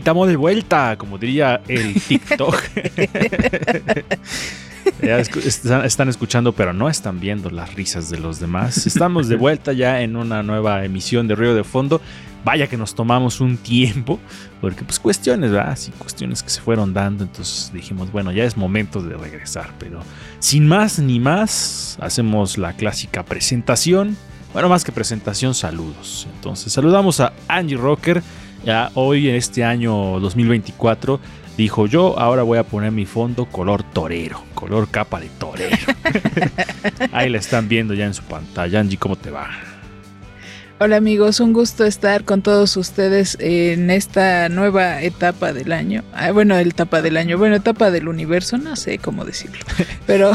Estamos de vuelta, como diría el TikTok. Ya escu- están, están escuchando, pero no están viendo las risas de los demás. Estamos de vuelta ya en una nueva emisión de Río de Fondo. Vaya que nos tomamos un tiempo, porque pues cuestiones, ¿verdad? Sí, cuestiones que se fueron dando. Entonces dijimos, bueno, ya es momento de regresar. Pero sin más ni más, hacemos la clásica presentación. Bueno, más que presentación, saludos. Entonces, saludamos a Angie Rocker. Ya hoy en este año 2024 dijo yo ahora voy a poner mi fondo color torero, color capa de torero. Ahí la están viendo ya en su pantalla. Angie, ¿cómo te va? Hola amigos, un gusto estar con todos ustedes en esta nueva etapa del año. Ah, bueno, etapa del año, bueno, etapa del universo, no sé cómo decirlo. Pero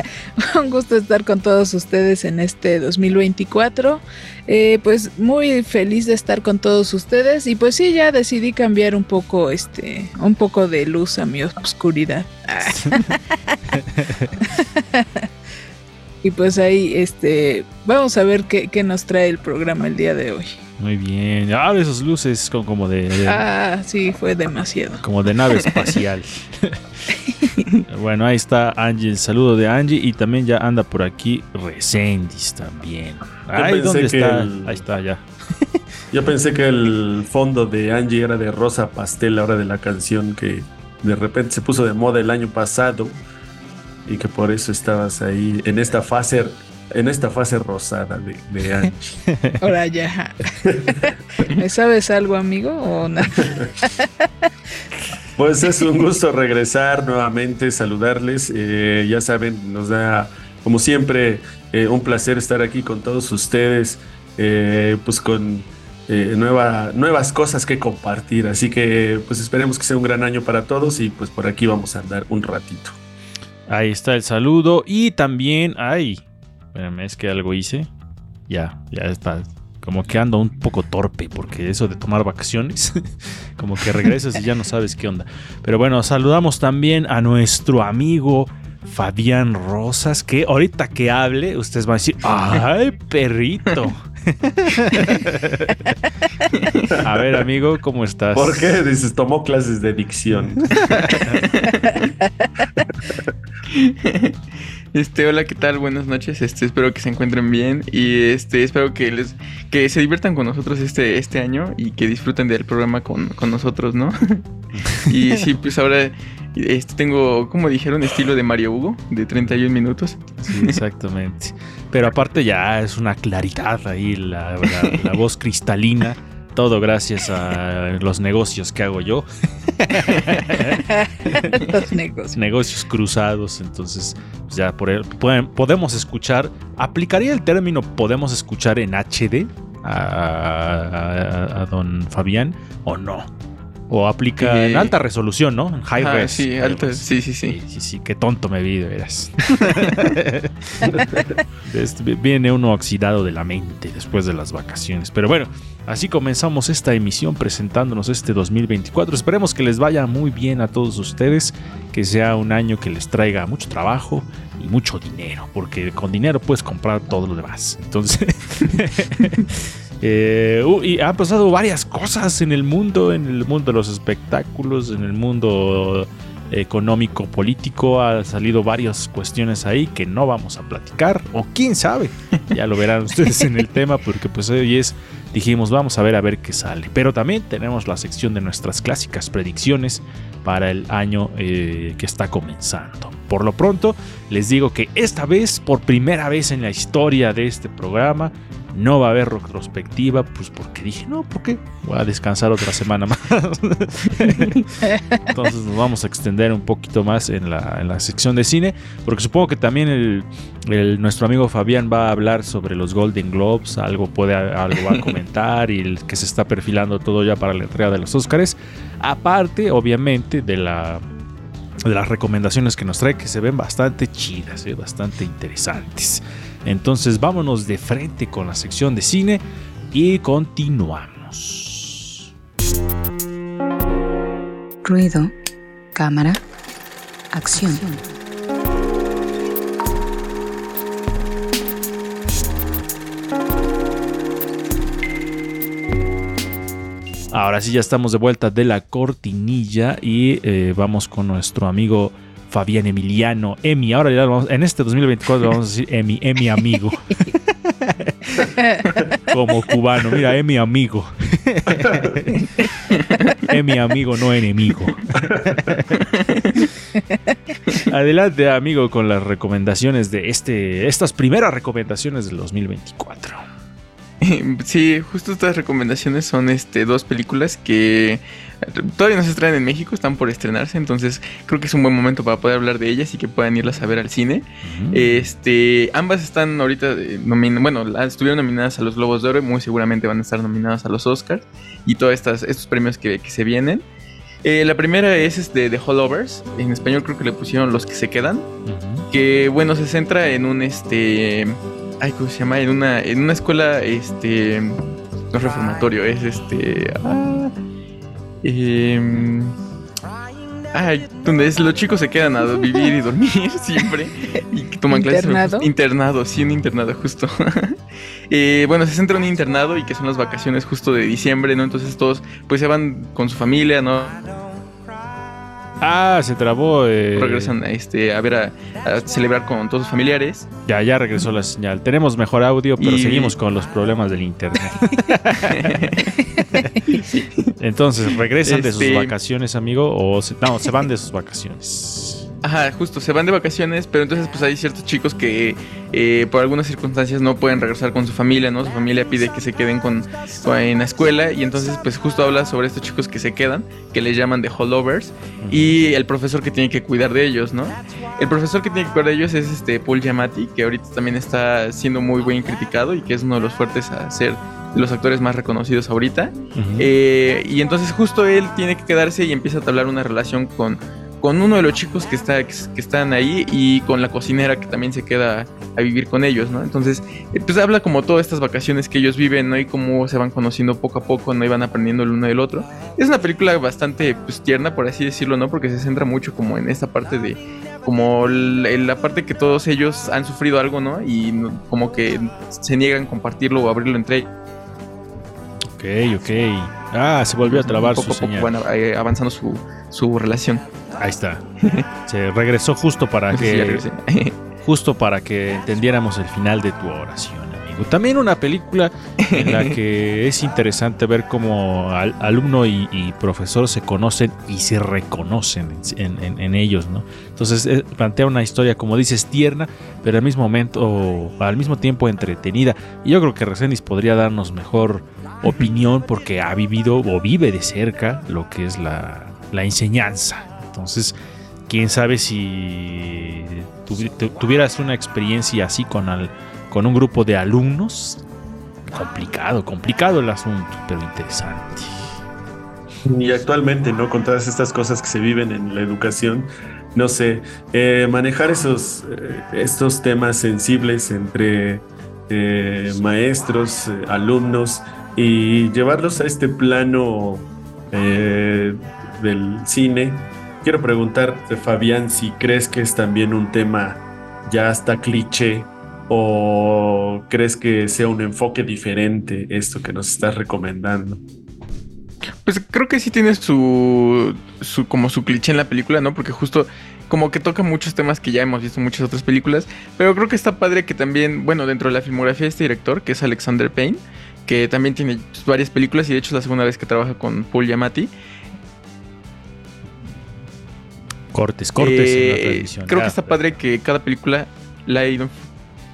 un gusto estar con todos ustedes en este 2024. Eh, pues muy feliz de estar con todos ustedes y pues sí, ya decidí cambiar un poco, este, un poco de luz a mi oscuridad. Y pues ahí, este, vamos a ver qué, qué nos trae el programa el día de hoy. Muy bien. Ah, esas luces como, como de, de- Ah, sí, fue demasiado. como de nave espacial. bueno, ahí está Angie, el saludo de Angie y también ya anda por aquí Resendis también. Ay, pensé ¿dónde está? el- Ahí está ya. Yo pensé que el fondo de Angie era de rosa pastel, ahora de la canción que de repente se puso de moda el año pasado y que por eso estabas ahí en esta fase, en esta fase rosada de, de Angie. Ahora ya. ¿Me sabes algo, amigo? O no? Pues es un gusto regresar nuevamente, saludarles. Eh, ya saben, nos da, como siempre, eh, un placer estar aquí con todos ustedes, eh, pues con eh, nueva, nuevas cosas que compartir. Así que, pues esperemos que sea un gran año para todos y pues por aquí vamos a andar un ratito. Ahí está el saludo. Y también, ay, espérame, es que algo hice. Ya, ya está. Como que ando un poco torpe, porque eso de tomar vacaciones, como que regresas y ya no sabes qué onda. Pero bueno, saludamos también a nuestro amigo Fabián Rosas, que ahorita que hable, ustedes van a decir, ¡ay, perrito! a ver, amigo, ¿cómo estás? ¿Por qué? Dices, tomó clases de dicción. Este, hola, ¿qué tal? Buenas noches. Este, espero que se encuentren bien y este, espero que les que se diviertan con nosotros este este año y que disfruten del programa con, con nosotros, ¿no? y sí, pues ahora este, tengo, como dijeron, estilo de Mario Hugo de 31 minutos. Sí, exactamente. Pero aparte ya es una claridad ahí, la, la- la voz cristalina. Todo gracias a los negocios que hago yo. Los negocios. Negocios cruzados. Entonces, pues ya por él, pueden- podemos escuchar. ¿Aplicaría el término podemos escuchar en HD a, a- a don Fabián o no? O aplica en Eh, alta resolución, ¿no? En high Ajá, res. sí, alta- sí, sí, sí. Sí, sí, qué tonto me vi, de veras. Este, Viene uno oxidado de la mente después de las vacaciones. Pero bueno, así comenzamos esta emisión presentándonos este 2024. Esperemos que les vaya muy bien a todos ustedes, que sea un año que les traiga mucho trabajo y mucho dinero, porque con dinero puedes comprar todo lo demás. Entonces... Eh, y han pasado varias cosas en el mundo, en el mundo de los espectáculos, en el mundo económico, político. Ha salido varias cuestiones ahí que no vamos a platicar, o quién sabe. Ya lo verán ustedes en el tema, porque pues hoy es, dijimos, vamos a ver a ver qué sale. Pero también tenemos la sección de nuestras clásicas predicciones para el año eh, que está comenzando. Por lo pronto, les digo que esta vez, por primera vez en la historia de este programa, No va a haber retrospectiva, pues porque dije, no, ¿por qué? Voy a descansar otra semana más. Entonces nos vamos a extender un poquito más en la, en la sección de cine, porque supongo que también el, el- nuestro amigo Fabián va a hablar sobre los Golden Globes, algo puede algo va a comentar y el que se está perfilando todo ya para la entrega de los Oscars. Aparte, obviamente, de la de las recomendaciones que nos trae que se ven bastante chidas, eh, bastante interesantes. Entonces vámonos de frente con la sección de cine y continuamos. Ruido, cámara, acción. Ahora sí ya estamos de vuelta de la cortinilla y eh, vamos con nuestro amigo Fabián Emiliano, Emi. Ahora ya vamos- en este 2024 le vamos a decir Emi, Emi amigo. Como cubano, mira, Emi amigo. Emi amigo, no enemigo. Adelante, amigo, con las recomendaciones de este, estas primeras recomendaciones del 2024. Sí, justo estas recomendaciones son este dos películas que todavía no se estrenan en México, están por estrenarse, entonces creo que es un buen momento para poder hablar de ellas y que puedan irlas a ver al cine. Este, ambas están ahorita eh, bueno, estuvieron nominadas a los Globos de Oro y muy seguramente van a estar nominadas a los Oscars y todos estas, estos premios que, que se vienen. Eh, la primera es este, The Holdovers, en español creo que le pusieron Los que se quedan, que bueno, se centra en un este ay, ¿cómo se llama? En una en una escuela este no es reformatorio, es este ah, em, ay, donde es, los chicos se quedan a vivir y dormir siempre y toman clases ¿Internado? internado, sí, un internado justo. Eh, bueno, se centra en un internado y que son las vacaciones justo de diciembre, ¿no? Entonces todos pues se van con su familia, ¿no? Ah, se trabó. eh, Regresan a, este, a ver a, a celebrar con todos sus familiares. Ya, ya regresó la señal. Tenemos mejor audio, pero Y- seguimos con los problemas del internet. Entonces, ¿regresan de sus Este- vacaciones, amigo? O se, no, se van de sus vacaciones. Ajá, justo, se van de vacaciones, pero entonces pues hay ciertos chicos que eh, por algunas circunstancias no pueden regresar con su familia, ¿no? Su familia pide que se queden con, con- en la escuela y entonces pues justo habla sobre estos chicos que se quedan, que les llaman de holdovers y el profesor que tiene que cuidar de ellos, ¿no? El profesor que tiene que cuidar de ellos es este Paul Giamatti, que ahorita también está siendo muy bien criticado y que es uno de los fuertes a ser los actores más reconocidos ahorita. Eh, y entonces justo él tiene que quedarse y empieza a hablar una relación con, con uno de los chicos que, está, que, están ahí y con la cocinera que también se queda a vivir con ellos, ¿no? Entonces, eh, pues habla como todas estas vacaciones que ellos viven, ¿no? Y cómo se van conociendo poco a poco, ¿no? Y van aprendiendo el uno del otro. Es una película bastante, pues, tierna, por así decirlo, ¿no? Porque se centra mucho como en esta parte de... Como la, parte que todos ellos han sufrido algo, ¿no? Y como que se niegan a compartirlo o abrirlo entre ellos. Ok, ok. Ah, se volvió a trabar poco su poco señal. van eh, avanzando su, su relación. Ahí está. Se regresó justo para que regresé. justo para que entendiéramos el final de tu oración, amigo. También una película en la que es interesante ver cómo al- alumno y, y profesor se conocen y se reconocen en, en- en ellos, ¿no? Entonces eh, plantea una historia, como dices, tierna, pero al mismo momento, al mismo tiempo entretenida. Y yo creo que Resendiz podría darnos mejor opinión porque ha vivido o vive de cerca lo que es la, la enseñanza. Entonces, quién sabe si tuvi- tu- tuvieras una experiencia así con, al- con un grupo de alumnos. Complicado, complicado el asunto, pero interesante. Y actualmente, ¿no? Con todas estas cosas que se viven en la educación, no sé, eh, manejar esos, eh, estos temas sensibles entre eh, maestros, eh, alumnos y llevarlos a este plano eh, del cine. Quiero preguntarte, Fabián, si crees que es también un tema ya hasta cliché o crees que sea un enfoque diferente esto que nos estás recomendando. Pues creo que sí tiene su, como su cliché en la película, ¿no? Porque justo como que toca muchos temas que ya hemos visto en muchas otras películas, pero creo que está padre que también, bueno, dentro de la filmografía de este director, que es Alexander Payne, que también tiene pues, varias películas y de hecho es la segunda vez que trabaja con Paul Giamatti. Cortes, cortes en la Eh, transmisión. Creo que está padre que cada película la ha ido.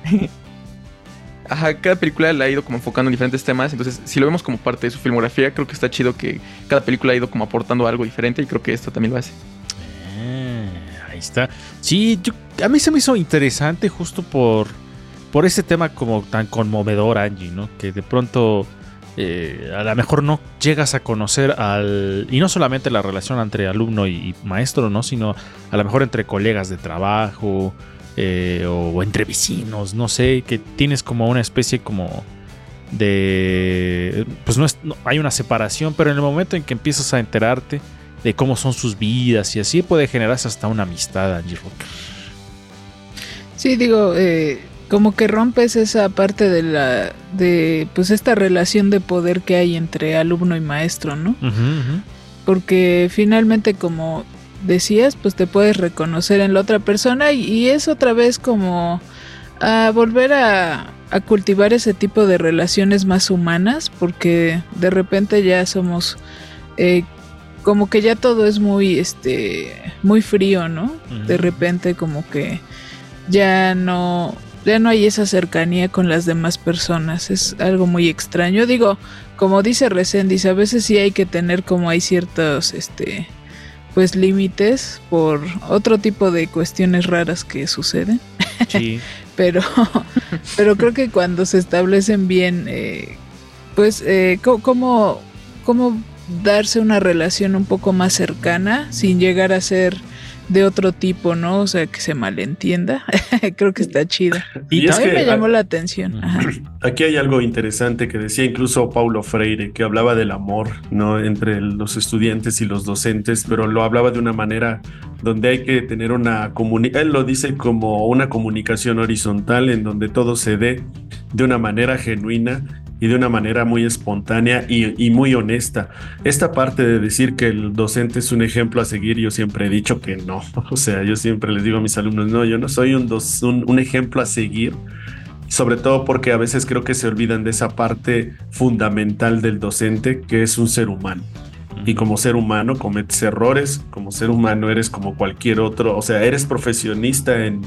ajá, cada película la ha ido como enfocando en diferentes temas. Entonces, si lo vemos como parte de su filmografía, creo que está chido que cada película ha ido como aportando algo diferente y creo que esto también lo hace. Ah, ahí está. Sí, yo- a mí se me hizo interesante justo por, por ese tema como tan conmovedor, Angie, ¿no? Que de pronto eh, a lo mejor no llegas a conocer al... Y no solamente la relación entre alumno y, maestro, ¿no? Sino a lo mejor entre colegas de trabajo eh, o, entre vecinos, no sé, que tienes como una especie como de... Pues no, es, hay una separación, pero en el momento en que empiezas a enterarte de cómo son sus vidas y así puede generarse hasta una amistad, Angie Rocker. Sí, digo, eh, como que rompes esa parte de la, de, pues esta relación de poder que hay entre alumno y maestro, ¿no? Porque finalmente, como decías, pues te puedes reconocer en la otra persona y, y es otra vez como a volver a, a cultivar ese tipo de relaciones más humanas, porque de repente ya somos eh, como que ya todo es muy, este, muy frío, ¿no? De repente como que ya no ya no hay esa cercanía con las demás personas es algo muy extraño digo como dice Resendiz a veces sí hay que tener como hay ciertos este pues límites por otro tipo de cuestiones raras que suceden Sí. pero pero creo que cuando se establecen bien eh, pues eh, cómo cómo darse una relación un poco más cercana sin llegar a ser de otro tipo, ¿no? O sea, que se malentienda. creo que está chida. Y Y es que me llamó la atención. Ajá. Aquí hay algo interesante que decía incluso Paulo Freire, que hablaba del amor, ¿no? Entre los estudiantes y los docentes, pero lo hablaba de una manera donde hay que tener una comunicación, él lo dice como una comunicación horizontal en donde todo se dé de una manera genuina y de una manera muy espontánea y, muy honesta. Esta parte de decir que el docente es un ejemplo a seguir, yo siempre he dicho que no. O sea, yo siempre les digo a mis alumnos, no, yo no soy un, dos- un, un ejemplo a seguir, sobre todo porque a veces creo que se olvidan de esa parte fundamental del docente, que es un ser humano. Y como ser humano cometes errores, como ser humano eres como cualquier otro, o sea, eres profesionista en,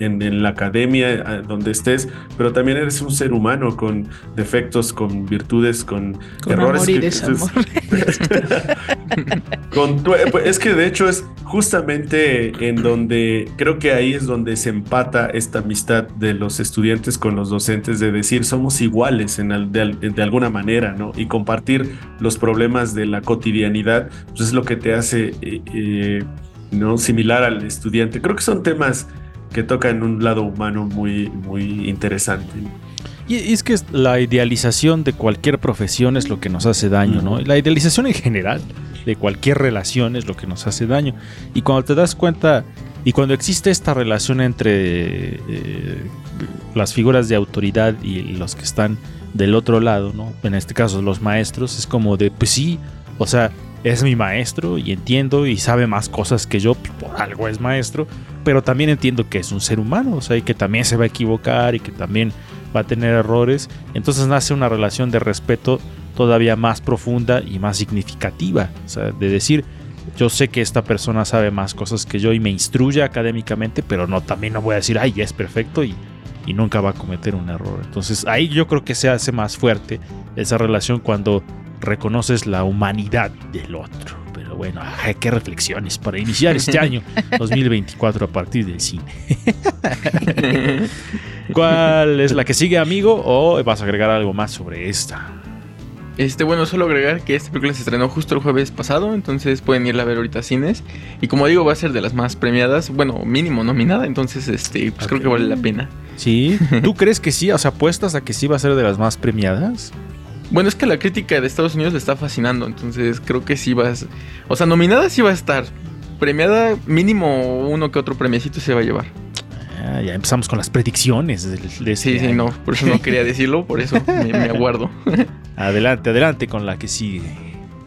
en, en la academia, donde estés, pero también eres un ser humano con defectos, con virtudes, con, Con errores. amor y desamor. con tu- pues, es que de hecho es justamente en donde creo que ahí es donde se empata esta amistad de los estudiantes con los docentes de decir somos iguales en de alguna manera, ¿no? Y compartir los problemas de la cotidianidad, pues es lo que te hace, eh, eh, ¿no? Similar al estudiante. Creo que son temas que tocan un lado humano muy, muy interesante. Y es que la idealización de cualquier profesión es lo que nos hace daño, ¿no? La idealización en general de cualquier relación es lo que nos hace daño. Y cuando te das cuenta, y cuando existe esta relación entre eh, las figuras de autoridad y los que están del otro lado, ¿no? En este caso los maestros, es como de, pues sí, o sea, es mi maestro y entiendo y sabe más cosas que yo, por algo es maestro, pero también entiendo que es un ser humano, o sea, y que también se va a equivocar y que también va a tener errores. Entonces nace una relación de respeto todavía más profunda y más significativa. O sea, de decir, yo sé que esta persona sabe más cosas que yo y me instruye académicamente, pero no, también no voy a decir, ay, es perfecto y, y nunca va a cometer un error. Entonces ahí yo creo que se hace más fuerte esa relación cuando reconoces la humanidad del otro. Bueno, ay, qué reflexiones para iniciar este año 2024 a partir del cine. ¿Cuál es la que sigue, amigo? ¿O vas a agregar algo más sobre esta? Este, bueno, solo agregar que esta película se estrenó justo el jueves pasado, entonces pueden irla a ver ahorita a cines. Y como digo, va a ser de las más premiadas, bueno, mínimo nominada, entonces este, pues creo que vale la pena. ¿Sí? ¿Tú crees que sí? O sea, apuestas a que sí va a ser de las más premiadas. Bueno, es que la crítica de Estados Unidos le está fascinando, entonces creo que sí va a... O sea, nominada sí va a estar. Premiada, mínimo uno que otro premiecito se va a llevar. Ah, ya empezamos con las predicciones del- de, este Sí, sí, año. no, por eso no quería decirlo, por eso me, me aguardo. Adelante, adelante con la que sigue.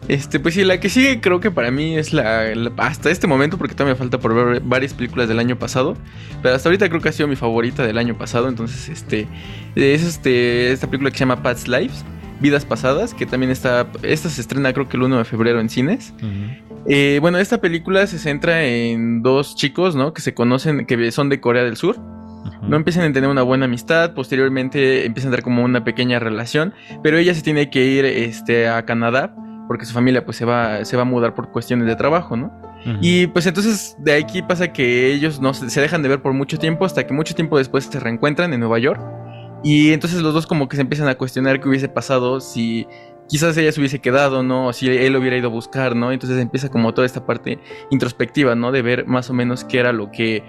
Este, pues sí, la que sigue creo que para mí es la, la- hasta este momento, porque todavía me falta por ver varias películas del año pasado, pero hasta ahorita creo que ha sido mi favorita del año pasado, entonces este es este esta película que se llama Past Lives, Vidas Pasadas, que también está esta se estrena creo que el 1 de febrero en cines. Eh, bueno, esta película se centra en dos chicos, ¿no? Que se conocen, que son de Corea del Sur. No empiezan a tener una buena amistad, posteriormente empiezan a tener como una pequeña relación, pero ella se tiene que ir este, a Canadá porque su familia pues se va, se va a mudar por cuestiones de trabajo, ¿no? Y pues entonces de aquí pasa que ellos no se, se dejan de ver por mucho tiempo hasta que mucho tiempo después se reencuentran en Nueva York. Y entonces los dos como que se empiezan a cuestionar qué hubiese pasado si quizás ella se hubiese quedado, ¿no? O si él hubiera ido a buscar, ¿no? Entonces empieza como toda esta parte introspectiva, ¿no? De ver más o menos qué era lo que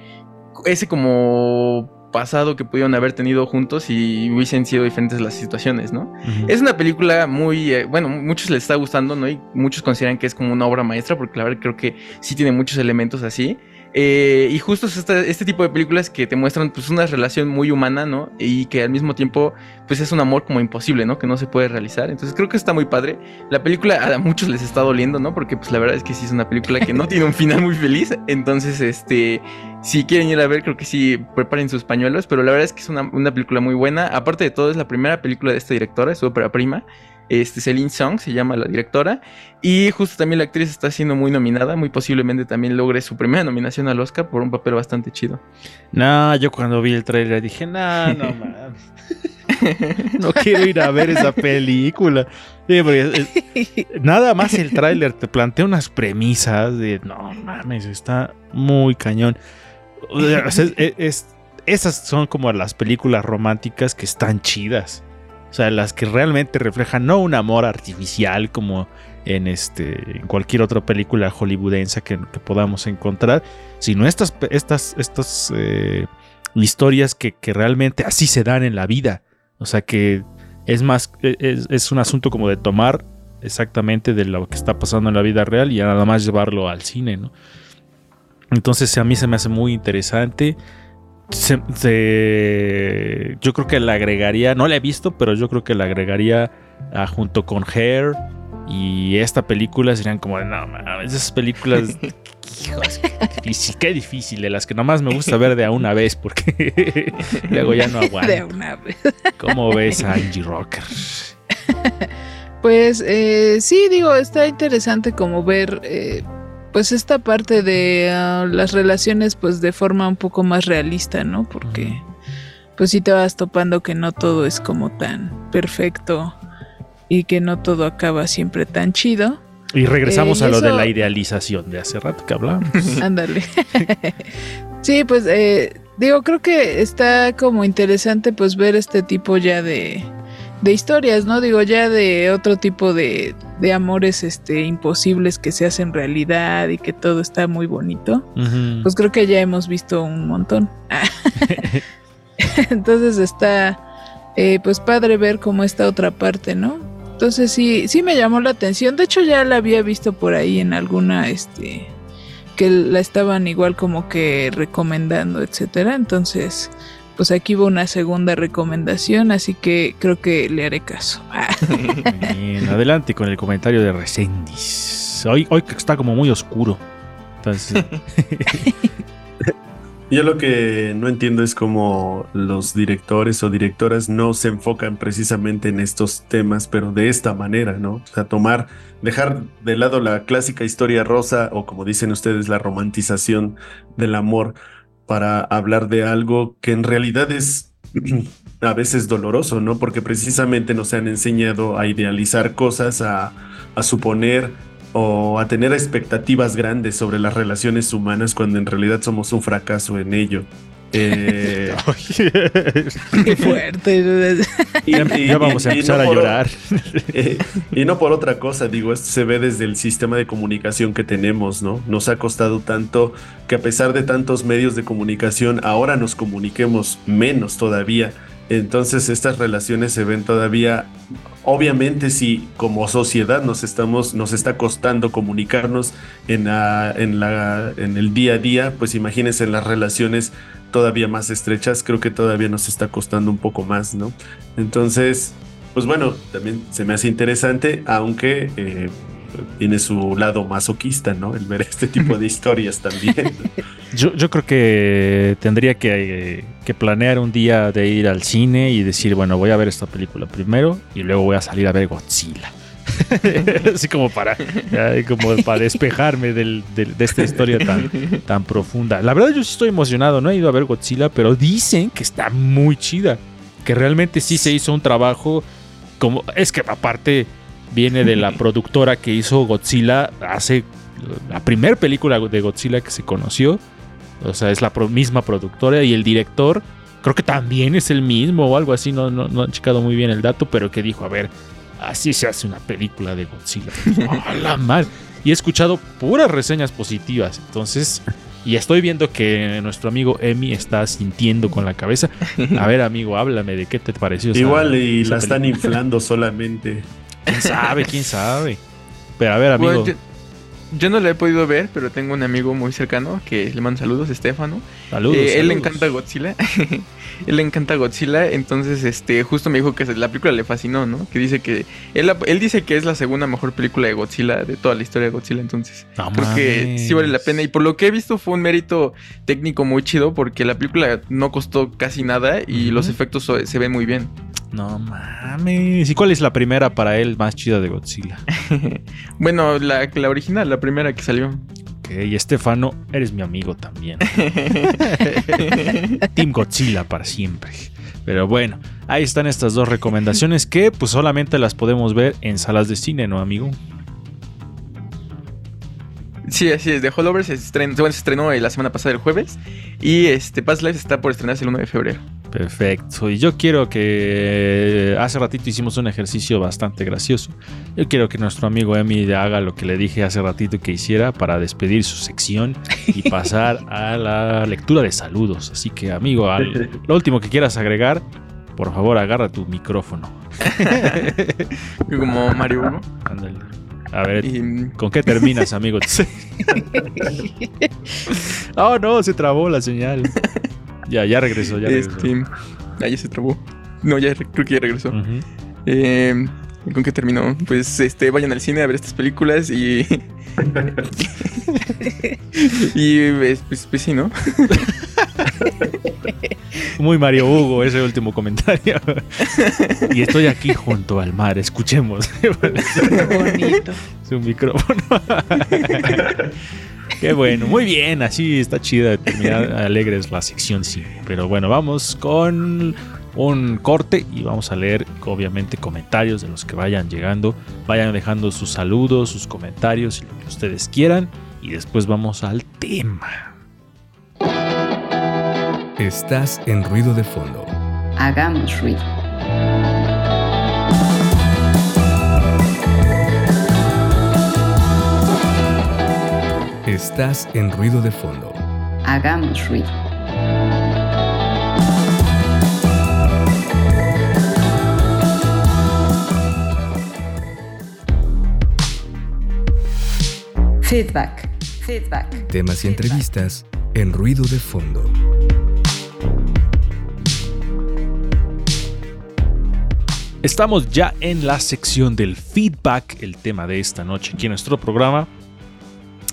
ese como pasado que pudieron haber tenido juntos y hubiesen sido diferentes las situaciones, ¿no? Es una película muy, eh, bueno, muchos les está gustando, ¿no? Y muchos consideran que es como una obra maestra, porque la verdad creo que sí tiene muchos elementos así. Eh, y justo es este, este tipo de películas que te muestran pues una relación muy humana, ¿no? Y que al mismo tiempo pues es un amor como imposible, ¿no? Que no se puede realizar. Entonces creo que está muy padre. La película a muchos les está doliendo, ¿no? Porque pues la verdad es que sí es una película que no tiene un final muy feliz. Entonces, este, si quieren ir a ver, creo que sí preparen sus pañuelos. Pero la verdad es que es una, una película muy buena. Aparte de todo, es la primera película de esta directora, es su ópera prima. Este, Celine Song se llama la directora. Y justo también la actriz está siendo muy nominada. Muy posiblemente también logre su primera nominación al Oscar por un papel bastante chido. No, yo cuando vi el trailer dije, no, no mames. no quiero ir a ver esa película. Sí, eh, nada más el tráiler te plantea unas premisas de, no mames, está muy cañón. O sea, es- es- es- esas son como las películas románticas que están chidas. O sea, las que realmente reflejan no un amor artificial como en este en cualquier otra película hollywoodense que, podamos encontrar, sino estas, estas, estas eh, historias que, que realmente así se dan en la vida. O sea que es más, e- es, es un asunto como de tomar exactamente de lo que está pasando en la vida real y nada más llevarlo al cine, ¿no? Entonces a mí se me hace muy interesante. Se- se- yo creo que le agregaría, no la he visto, pero yo creo que le agregaría ah, junto con Hair y esta película serían como, de, no mames, esas películas, hijos, difícil, qué difícil, de las que nomás me gusta ver de a una vez porque luego ya no De aguanto. una vez. ¿Cómo ves a Angie Rocker? Pues eh, sí, digo, está interesante como ver eh, pues esta parte de ah, las relaciones pues de forma un poco más realista, ¿no? Porque pues sí te vas topando que no todo es como tan perfecto y que no todo acaba siempre tan chido. Y regresamos Eh, y a lo de la idealización de hace rato que hablábamos. Ándale. sí, pues eh, digo, creo que está como interesante pues ver este tipo ya de, de historias, ¿no? Digo, ya de otro tipo de, de amores este, imposibles que se hacen realidad y que todo está muy bonito. Pues creo que ya hemos visto un montón. Entonces está eh, pues padre ver como esta otra parte, ¿no? Entonces sí, sí me llamó la atención. De hecho ya la había visto por ahí en alguna, este, que la estaban igual como que recomendando, etcétera. Entonces, pues aquí va una segunda recomendación, así que creo que le haré caso. Bien, adelante con el comentario de Resendis. Hoy, hoy que está como muy oscuro. Entonces, Yo lo que no entiendo es cómo los directores o directoras no se enfocan precisamente en estos temas, pero de esta manera, ¿no? O sea, tomar, dejar de lado la clásica historia rosa o como dicen ustedes, la romantización del amor para hablar de algo que en realidad es a veces doloroso, ¿no? Porque precisamente nos han enseñado a idealizar cosas, a, a suponer o a tener expectativas grandes sobre las relaciones humanas cuando en realidad somos un fracaso en ello. Eh, Qué fuerte. y- ya, y- ya vamos a empezar no a llorar. eh, y no por otra cosa, digo, esto se ve desde el sistema de comunicación que tenemos, ¿no? Nos ha costado tanto que a pesar de tantos medios de comunicación, ahora nos comuniquemos menos todavía. Entonces estas relaciones se ven todavía, obviamente si como sociedad nos estamos, nos está costando comunicarnos en, la- en, la, en el día a día, pues imagínense en las relaciones todavía más estrechas, creo que todavía nos está costando un poco más, ¿no? Entonces, pues bueno, también se me hace interesante, aunque eh, tiene su lado masoquista, ¿no? El ver este tipo de historias también. Yo, yo creo que tendría que, eh, que planear un día de ir al cine y decir, bueno, voy a ver esta película primero y luego voy a salir a ver Godzilla. Así como para, como para despejarme del- de esta historia tan, tan profunda. La verdad, yo sí estoy emocionado. No he ido a ver Godzilla, pero dicen que está muy chida. Que realmente sí se hizo un trabajo. Como, es que aparte viene de la productora que hizo Godzilla hace la primera película de Godzilla que se conoció. O sea, es la misma productora y el director creo que también es el mismo o algo así. No, no, no han checado muy bien el dato, pero que dijo, a ver, así se hace una película de Godzilla. ¡A la madre! Y he escuchado puras reseñas positivas. Entonces, y estoy viendo que nuestro amigo Emi está sintiendo con la cabeza. A ver, amigo, háblame de qué te pareció. esa- Igual y esa la están inflando solamente. ¿Quién sabe? ¿Quién sabe? Pero a ver, amigo. Bueno, yo, yo no la he podido ver, pero tengo un amigo muy cercano que le mando saludos, Estefano. saludos. Eh, él le encanta Godzilla. él le encanta Godzilla. Entonces, este, justo me dijo que la película le fascinó, ¿no? Que dice que. Él, él dice que es la segunda mejor película de Godzilla de toda la historia de Godzilla. Entonces, No creo que sí vale la pena. Y por lo que he visto, fue un mérito técnico muy chido. Porque la película no costó casi nada. Y los efectos se ven muy bien. No mames. ¿Y cuál es la primera para él más chida de Godzilla? bueno, la, la original, la primera que salió. Ok, y Estefano, eres mi amigo también. Team Godzilla para siempre. Pero bueno, ahí están estas dos recomendaciones que pues solamente las podemos ver en salas de cine, ¿no, amigo? Sí, así es. The Holdovers se estrenó, bueno, se estrenó la semana pasada el jueves. Y este Past Life está por estrenarse el 1 de febrero. Perfecto. Y yo quiero que hace ratito hicimos un ejercicio bastante gracioso. Yo quiero que nuestro amigo Emi haga lo que le dije hace ratito que hiciera para despedir su sección y pasar a la lectura de saludos. Así que, amigo, al- lo último que quieras agregar, por favor, agarra tu micrófono. Como Mario Hugo. Ándale. A ver, Y, ¿con qué terminas, amigo? oh, no, se trabó la señal. Ya, ya regresó, ya regresó. este, ah, ya se trabó. No, ya re- creo que ya regresó. Eh, ¿Con qué terminó? Pues este, vayan al cine a ver estas películas y. y pues, pues, pues sí, ¿no? Muy Mario Hugo ese último comentario. y estoy aquí junto al mar, escuchemos Qué bonito. su micrófono. Qué bueno, muy bien, así está chida terminar alegres la sección sí. Pero bueno, vamos con un corte y vamos a leer obviamente comentarios de los que vayan llegando. Vayan dejando sus saludos, sus comentarios y lo que ustedes quieran. Y después vamos al tema. Estás en ruido de fondo. Hagamos ruido. Estás en ruido de fondo. Hagamos ruido. Feedback. Feedback. Temas y entrevistas en ruido de fondo. Estamos ya en la sección del feedback, el tema de esta noche aquí en nuestro programa.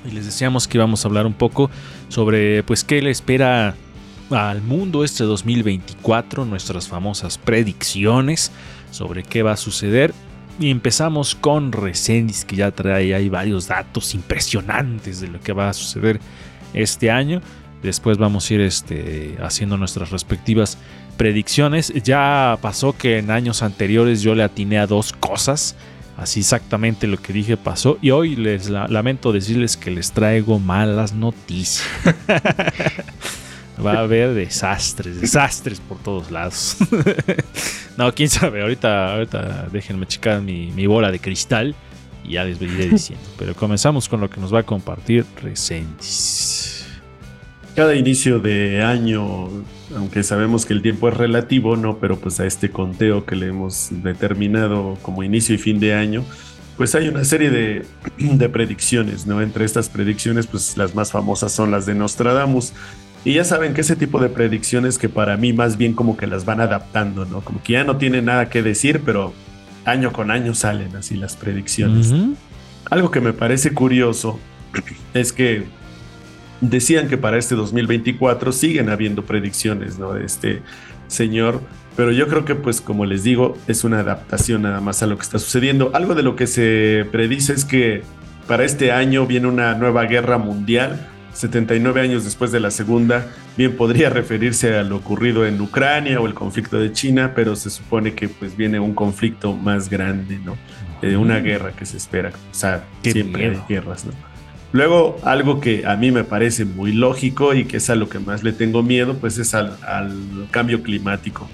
Y les decíamos que íbamos a hablar un poco sobre pues qué le espera al mundo este 2024, nuestras famosas predicciones sobre qué va a suceder. Y empezamos con Resendiz, que ya trae ahí varios datos impresionantes de lo que va a suceder este año. Después vamos a ir este, haciendo nuestras respectivas predicciones. Ya pasó que en años anteriores yo le atiné a dos cosas. Así exactamente lo que dije pasó. Y hoy les la- lamento decirles que les traigo malas noticias. Va a haber desastres, desastres por todos lados. no, quién sabe. Ahorita, ahorita déjenme checar mi, mi bola de cristal y ya les iré diciendo. Pero comenzamos con lo que nos va a compartir Resentis. Cada inicio de año, aunque sabemos que el tiempo es relativo, ¿no? Pero pues a este conteo que le hemos determinado como inicio y fin de año, pues hay una serie de, de predicciones, ¿no? Entre estas predicciones, pues las más famosas son las de Nostradamus. Y ya saben que ese tipo de predicciones que para mí más bien como que las van adaptando, ¿no? Como que ya no tienen nada que decir, pero año con año salen así las predicciones. Algo que me parece curioso es que decían que para este 2024 siguen habiendo predicciones, ¿no? De este señor, Pero yo creo que, pues, como les digo, es una adaptación nada más a lo que está sucediendo. Algo de lo que se predice es que para este año viene una nueva guerra mundial 79 años después de la segunda, bien podría referirse a lo ocurrido en Ucrania o el conflicto de China, pero se supone que pues viene un conflicto más grande, ¿no? Eh, una guerra que se espera, o sea, Qué siempre hay guerras, ¿no? Luego, algo que a mí me parece muy lógico y que es a lo que más le tengo miedo, pues es al, cambio climático.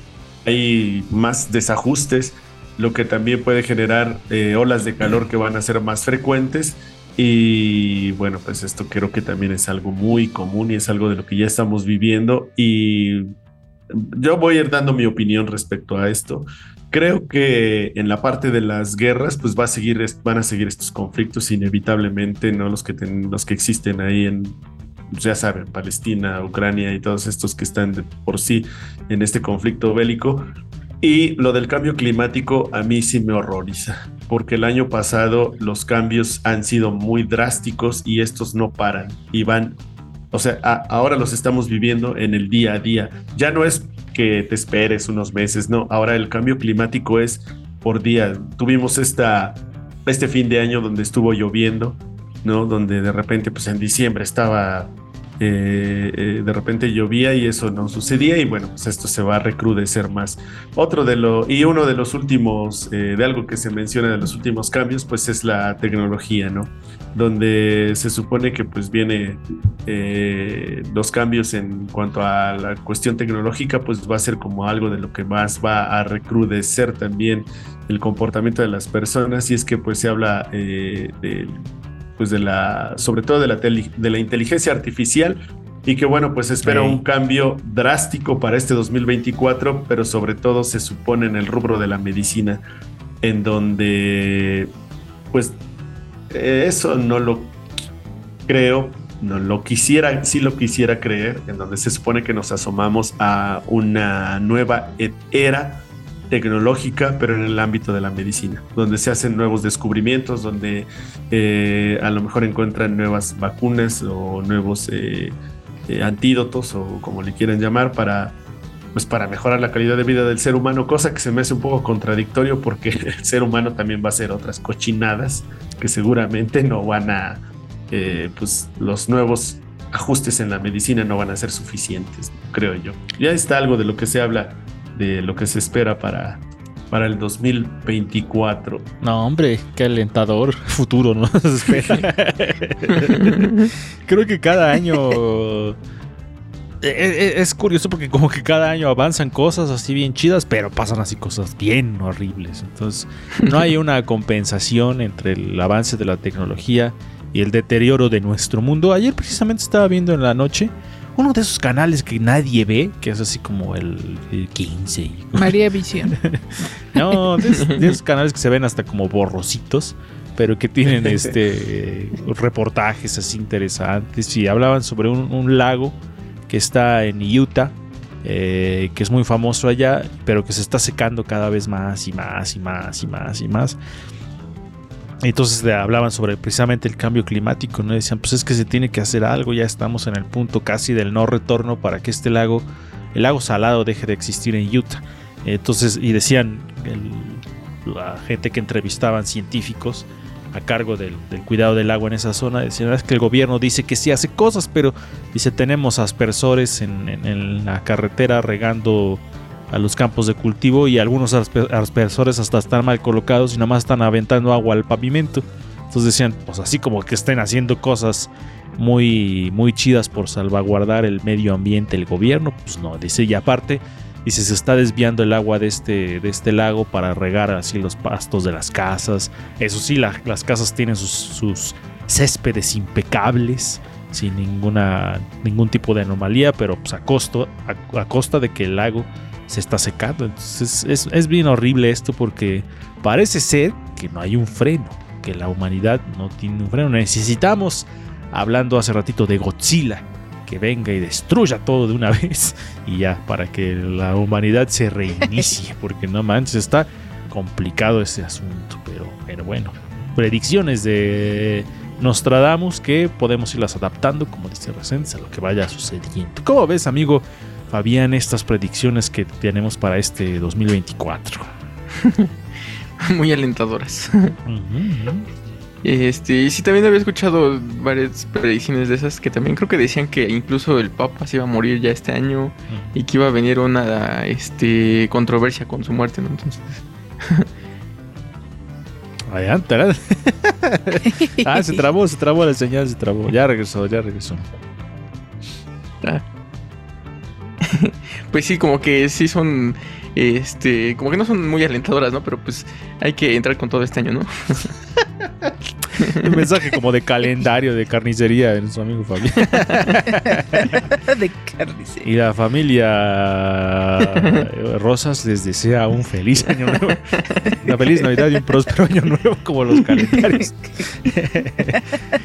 Hay más desajustes, lo que también puede generar eh, olas de calor que van a ser más frecuentes y bueno, pues esto creo que también es algo muy común y es algo de lo que ya estamos viviendo. Y yo voy a ir dando mi opinión respecto a esto. Creo que en la parte de las guerras, pues va a seguir, van a seguir estos conflictos inevitablemente, ¿no? Los que, ten- los que existen ahí en, ya saben, Palestina, Ucrania y todos estos que están de por sí en este conflicto bélico. Y lo del cambio climático a mí sí me horroriza, porque el año pasado los cambios han sido muy drásticos y estos no paran y van, o sea, a- ahora los estamos viviendo en el día a día. Ya no es que te esperes unos meses, no, ahora el cambio climático es por día. Tuvimos esta, este fin de año donde estuvo lloviendo, ¿no? Donde de repente, pues en diciembre estaba eh, eh, de repente llovía y eso no sucedía y bueno, pues esto se va a recrudecer más. Otro de lo, y uno de los últimos, eh, de algo que se menciona de los últimos cambios, pues es la tecnología, ¿no? Donde se supone que pues viene los cambios en cuanto a la cuestión tecnológica, pues va a ser como algo de lo que más va a recrudecer también el comportamiento de las personas y es que pues se habla eh, de pues de la, sobre todo de la, tele- de la inteligencia artificial y que bueno, pues espera Sí. un cambio drástico para este 2024, pero sobre todo se supone en el rubro de la medicina, en donde pues eh, eso no lo creo, no lo quisiera, sí lo quisiera creer, en donde se supone que nos asomamos a una nueva e- era tecnológica, pero en el ámbito de la medicina, donde se hacen nuevos descubrimientos, donde eh, a lo mejor encuentran nuevas vacunas o nuevos eh, eh, antídotos o como le quieran llamar para pues para mejorar la calidad de vida del ser humano, cosa que se me hace un poco contradictorio porque el ser humano también va a hacer otras cochinadas que seguramente no van a, pues los nuevos ajustes en la medicina no van a ser suficientes, creo yo. Ya está algo de lo que se habla, de lo que se espera para, para el 2024. No, hombre, qué alentador futuro nos espera. Creo que cada año. e- e- Es curioso porque como que cada año avanzan cosas así bien chidas, pero pasan así cosas bien horribles. Entonces, no hay una compensación entre el avance de la tecnología y el deterioro de nuestro mundo. Ayer precisamente estaba viendo en la noche uno de esos canales que nadie ve, que es así como el, el 15 y María Visión. no, de, esos- de esos canales que se ven hasta como borrositos, pero que tienen este reportajes así interesantes. Y hablaban sobre un, un lago que está en Utah, eh, que es muy famoso allá, pero que se está secando cada vez más y más y más y más y más. Entonces le hablaban sobre precisamente el cambio climático, ¿no? Decían, pues es que se tiene que hacer algo, ya estamos en el punto casi del no retorno para que este lago, el lago salado, deje de existir en Utah. Entonces, y decían la gente que entrevistaban científicos a cargo del, del cuidado del agua en esa zona, decían es que el gobierno dice que sí hace cosas, pero dice tenemos aspersores en la carretera regando a los campos de cultivo y algunos aspe- aspersores hasta están mal colocados y nada más están aventando agua al pavimento. Entonces decían, pues así como que estén haciendo cosas muy, muy chidas por salvaguardar el medio ambiente, el gobierno, pues no, dice, y aparte, dice, se está desviando el agua de este, de este lago para regar así los pastos de las casas. Eso sí, la- las casas tienen sus, sus céspedes impecables, sin ninguna, ningún tipo de anomalía, pero pues a, costo, a costa de que el lago se está secando. Entonces es, es bien horrible esto porque parece ser que no hay un freno, que la humanidad no tiene un freno. Necesitamos, hablando hace ratito de Godzilla, que venga y destruya todo de una vez y ya, para que la humanidad se reinicie, porque no manches, está complicado ese asunto, pero, pero bueno, predicciones de Nostradamus que podemos irlas adaptando, como dice Reséndiz, a lo que vaya sucediendo. ¿Cómo ves, amigo? Fabián, estas predicciones que tenemos para este 2024. Muy alentadoras. Ujú. Este, sí, también había escuchado varias predicciones de esas que también creo que decían que incluso el Papa se iba a morir ya este año y que iba a venir una este, controversia con su muerte, ¿no? Entonces, Allá, tarán. ah, se trabó, se trabó la señal, se trabó. Ya regresó, ya regresó. ah. pues sí, como que sí son, este, como que no son muy alentadoras, ¿no? Pero pues hay que entrar con todo este año, ¿no? Un mensaje como de calendario de carnicería de nuestro amigo Fabián. de carnicería. Y la familia eh, Rosas les desea un feliz año nuevo. Una feliz Navidad y un próspero año nuevo como los calendarios.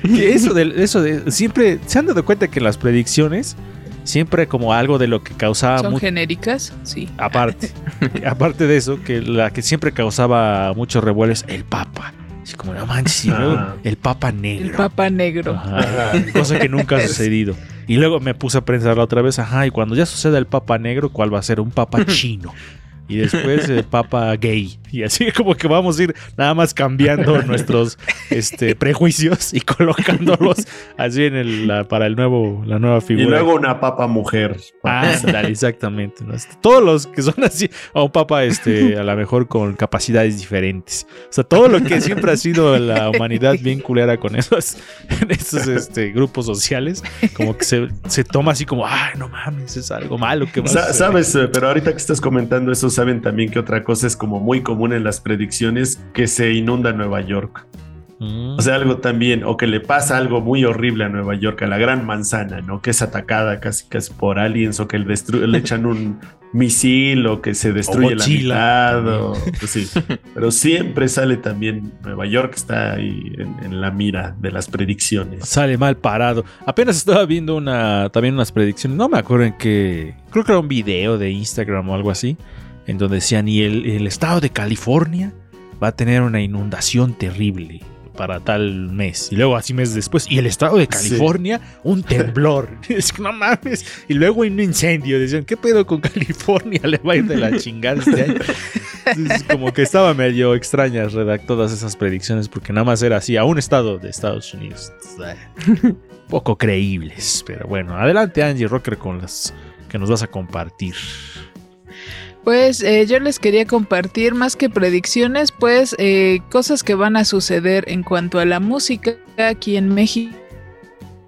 que eso de, eso de siempre se han dado cuenta que en las predicciones siempre como algo de lo que causaba ¿Son genéricas? Sí. aparte aparte de eso que la que siempre causaba mucho revuelo es el Papa. Así como no manches, Ah. el Papa negro. El papa negro. Ajá, cosa que nunca ha sucedido. Y luego me puse a pensarla otra vez, ajá, y cuando ya suceda el papa negro, ¿cuál va a ser? Un papa chino. Y después el papa gay. Y así como que vamos a ir nada más cambiando nuestros este, prejuicios y colocándolos así en el, la- para el nuevo, la nueva Y figura. luego una papa mujer. Ah, dale, exactamente. ¿no? Este, Todos los que son así, a un papa, este, a lo mejor con capacidades diferentes. O sea, todo lo que siempre ha sido la humanidad bien culera con esos, esos este, grupos sociales, como que se, se toma así como, ay, no mames, es algo malo que va a Sa- suceder". Sabes, Eh, pero ahorita que estás comentando eso, saben también que otra cosa es como muy común en las predicciones que se inunda Nueva York. Mm. O sea, algo también, o que le pasa algo muy horrible a Nueva York, a la gran manzana, ¿no? Que es atacada casi casi por aliens, o que le, le echan un misil, o que se destruye la mitad, o pues sí. Pero siempre sale también Nueva York, está ahí en, en la mira de las predicciones. Sale mal parado. Apenas estaba viendo una también unas predicciones. No me acuerdo en qué. Creo que era un video de Instagram o algo así. En donde decían, y el, el estado de California va a tener una inundación terrible para tal mes. Y luego así meses después. Y el estado de Sí. California, un temblor. es que no mames. Y luego un incendio. Decían, ¿qué pedo con California? Le va a ir de la chingada este año. Entonces, como que estaba medio extrañas redactar todas esas predicciones porque nada más era así a un estado de Estados Unidos. Poco creíbles, pero bueno, adelante Angie Rocker con las que nos vas a compartir. Pues eh, yo les quería compartir más que predicciones, pues eh, cosas que van a suceder en cuanto a la música aquí en México.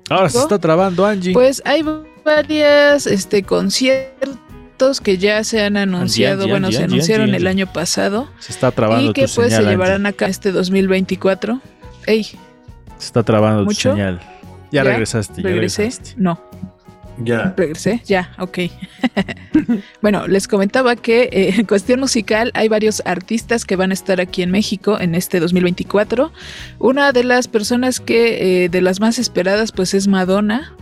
Ahora se está trabando Angie. Pues hay varias este, conciertos que ya se han anunciado, Angie, bueno, Angie, se Angie, anunciaron Angie, el año pasado se está trabando y que tu pues señal. se llevarán Angie. a cabo este 2024. Ey, Se está trabando ¿Mucho? tu señal. Ya, ¿Ya? regresaste, ya regresé. regresaste. No, Ya. regresé, ya, ok. bueno, les comentaba que eh, en cuestión musical hay varios artistas que van a estar aquí en México en este 2024. Una de las personas que, eh, de las más esperadas, pues es Madonna.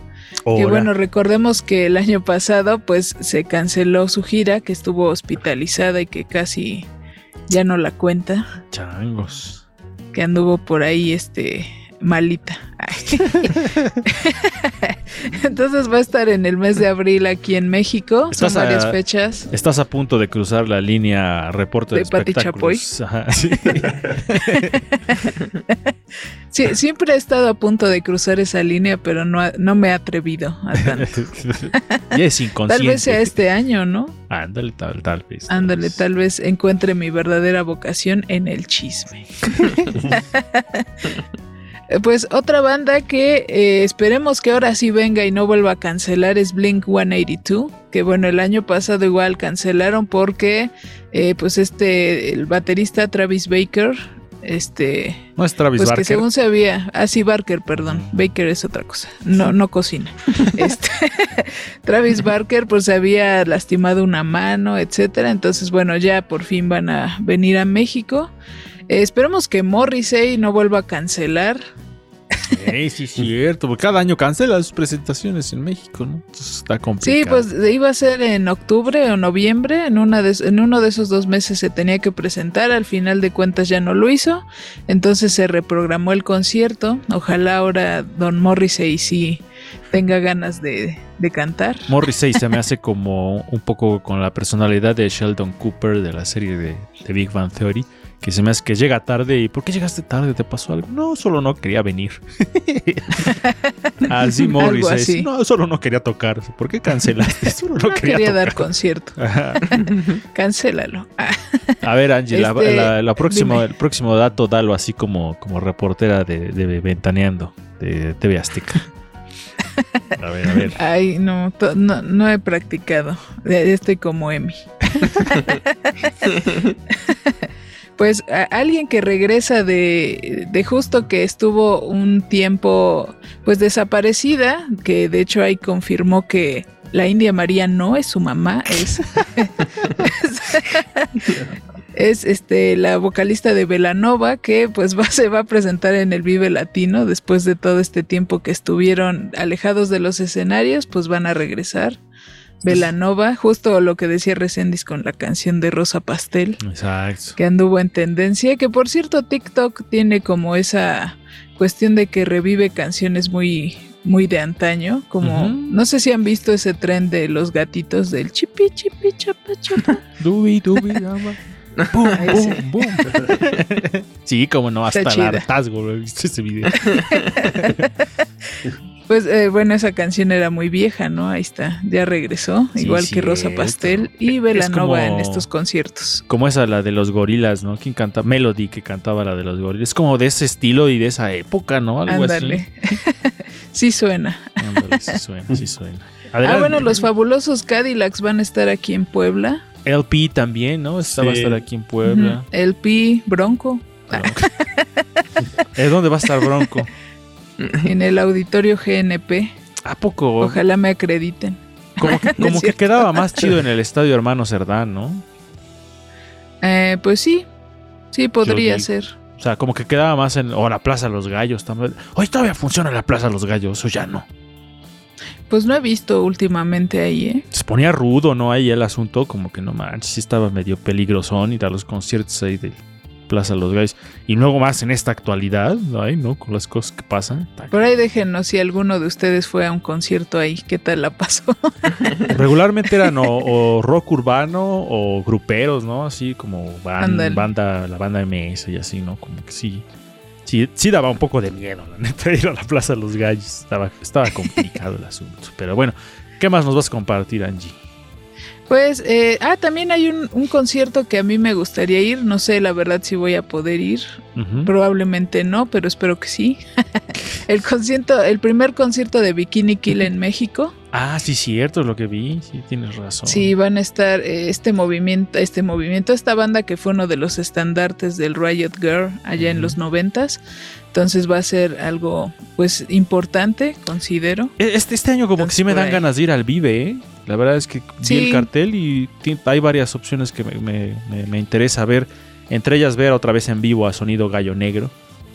Que bueno, recordemos que el año pasado pues se canceló su gira, que estuvo hospitalizada y que casi ya no la cuenta, changos. que anduvo por ahí este malita. Entonces va a estar en el mes de abril aquí en México. Son Estás a- varias fechas. Estás a punto de cruzar la línea reporte de, De Pati. Ajá, sí. Sí, siempre he estado a punto de cruzar esa línea, pero no, no me he atrevido a tanto. es inconsciente. Tal vez sea este año, ¿no? Ándale, tal, tal vez. Ándale, vez. tal vez encuentre mi verdadera vocación en el chisme. Pues otra banda que eh, esperemos que ahora sí venga y no vuelva a cancelar es Blink 182, que bueno, el año pasado igual cancelaron porque eh, pues este, el baterista Travis Baker, este, No es Travis pues Barker. que según se había, ah sí, Barker, perdón, Baker es otra cosa, no, no cocina. Este, Travis Barker pues se había lastimado una mano, etcétera, entonces bueno, ya por fin van a venir a México. Esperemos que Morrissey no vuelva a cancelar. Eh, sí, es cierto. Porque cada año cancela sus presentaciones en México, ¿no? Entonces está complicado. Sí, pues iba a ser en octubre o noviembre, en, una de- en uno de esos dos meses se tenía que presentar, al final de cuentas ya no lo hizo, entonces se reprogramó el concierto, ojalá ahora Don Morrissey sí tenga ganas de, de cantar. Morrissey se me hace como un poco con la personalidad de Sheldon Cooper de la serie de, de Big Bang Theory, que se me hace que llega tarde y ¿por qué llegaste tarde? ¿Te pasó algo? No, solo no quería venir. así Morrissey. así. No, solo no quería tocar. ¿Por qué cancelaste? Solo no, No quería, quería dar concierto. Cancélalo. A ver, Angie, la- Este, la- la dime. el próximo dato dalo así como, como reportera de, de Ventaneando de TV Azteca. A ver, a ver. Ay, no, no, no he practicado. Estoy como Emi. Pues alguien que regresa de, de justo que estuvo un tiempo pues desaparecida, que de hecho ahí confirmó que la India María no es su mamá, es, es este la vocalista de Velanova que pues va, se va a presentar en el Vive Latino después de todo este tiempo que estuvieron alejados de los escenarios, pues van a regresar. Velanova, justo lo que decía Resendiz con la canción de Rosa Pastel Exacto. que anduvo en tendencia, que por cierto TikTok tiene como esa cuestión de que revive canciones muy muy de antaño, como no sé si han visto ese tren de los gatitos del chipi chipi chapa chapa. Dubi, dubi, dama. Boom, boom, sí. boom. Sí, como no, hasta el hartazgo, ¿lo ¿viste ese video? Pues eh, bueno, esa canción era muy vieja, ¿no? Ahí está, ya regresó, Sí, igual que Rosa. Pastel y Velanova en estos conciertos. Como esa, la de los gorilas, ¿no? ¿Quién canta? Melody, que cantaba la de los gorilas. Es como de ese estilo y de esa época, ¿no? Algo Ándale. sí suena. así. Ándale, sí suena, sí suena. Ah, bueno, los fabulosos Cadillacs van a estar aquí en Puebla. LP también, ¿no? Esta va a Sí. estar aquí en Puebla. Ujú. El Pi Bronco ¿Eh, ¿Dónde va a estar Bronco? en el auditorio GNP. ¿A poco? Ojalá me acrediten. Como que, como quedaba más chido en el estadio Hermano Cerdán, ¿no? Eh, pues sí, sí podría ser. O sea, como que quedaba más en. O la Plaza Los Gallos también. Hoy todavía funciona la Plaza Los Gallos, o ya no. Pues no he visto últimamente ahí, ¿eh? Se ponía rudo, ¿no? Ahí el asunto, como que no manches, sí estaba medio peligrosón ir a los conciertos ahí de Plaza Los Gallos. Y luego más en esta actualidad, ay, ¿no? Con las cosas que pasan. Por ahí déjenos si alguno de ustedes fue a un concierto ahí, ¿qué tal la pasó? Regularmente eran o, o rock urbano o gruperos, ¿no? Así como ban- Ándale. banda, la banda MS y así, ¿no? Como que sí. Sí, sí daba un poco de miedo, la neta, ir a la Plaza de los Gallos. Estaba, estaba complicado el asunto. Pero bueno, ¿qué más nos vas a compartir, Angie? Pues, eh, ah, también hay un, un concierto que a mí me gustaría ir, no sé la verdad si voy a poder ir, probablemente no, pero espero que sí. el concierto, el primer concierto de Bikini Kill en México. Ah, sí, cierto, es lo que vi. Sí, tienes razón. Sí, van a estar eh, este movimiento, este movimiento, esta banda que fue uno de los estandartes del Riot Girl allá en los noventas. Entonces va a ser algo, pues, importante, considero. E- Este, este año como que Entonces, sí me dan ganas de ir al Vive, ¿eh? La verdad es que vi Sí. el cartel y hay varias opciones que me, me- me- me interesa ver. Entre ellas ver otra vez en vivo a Sonido Gallo Negro.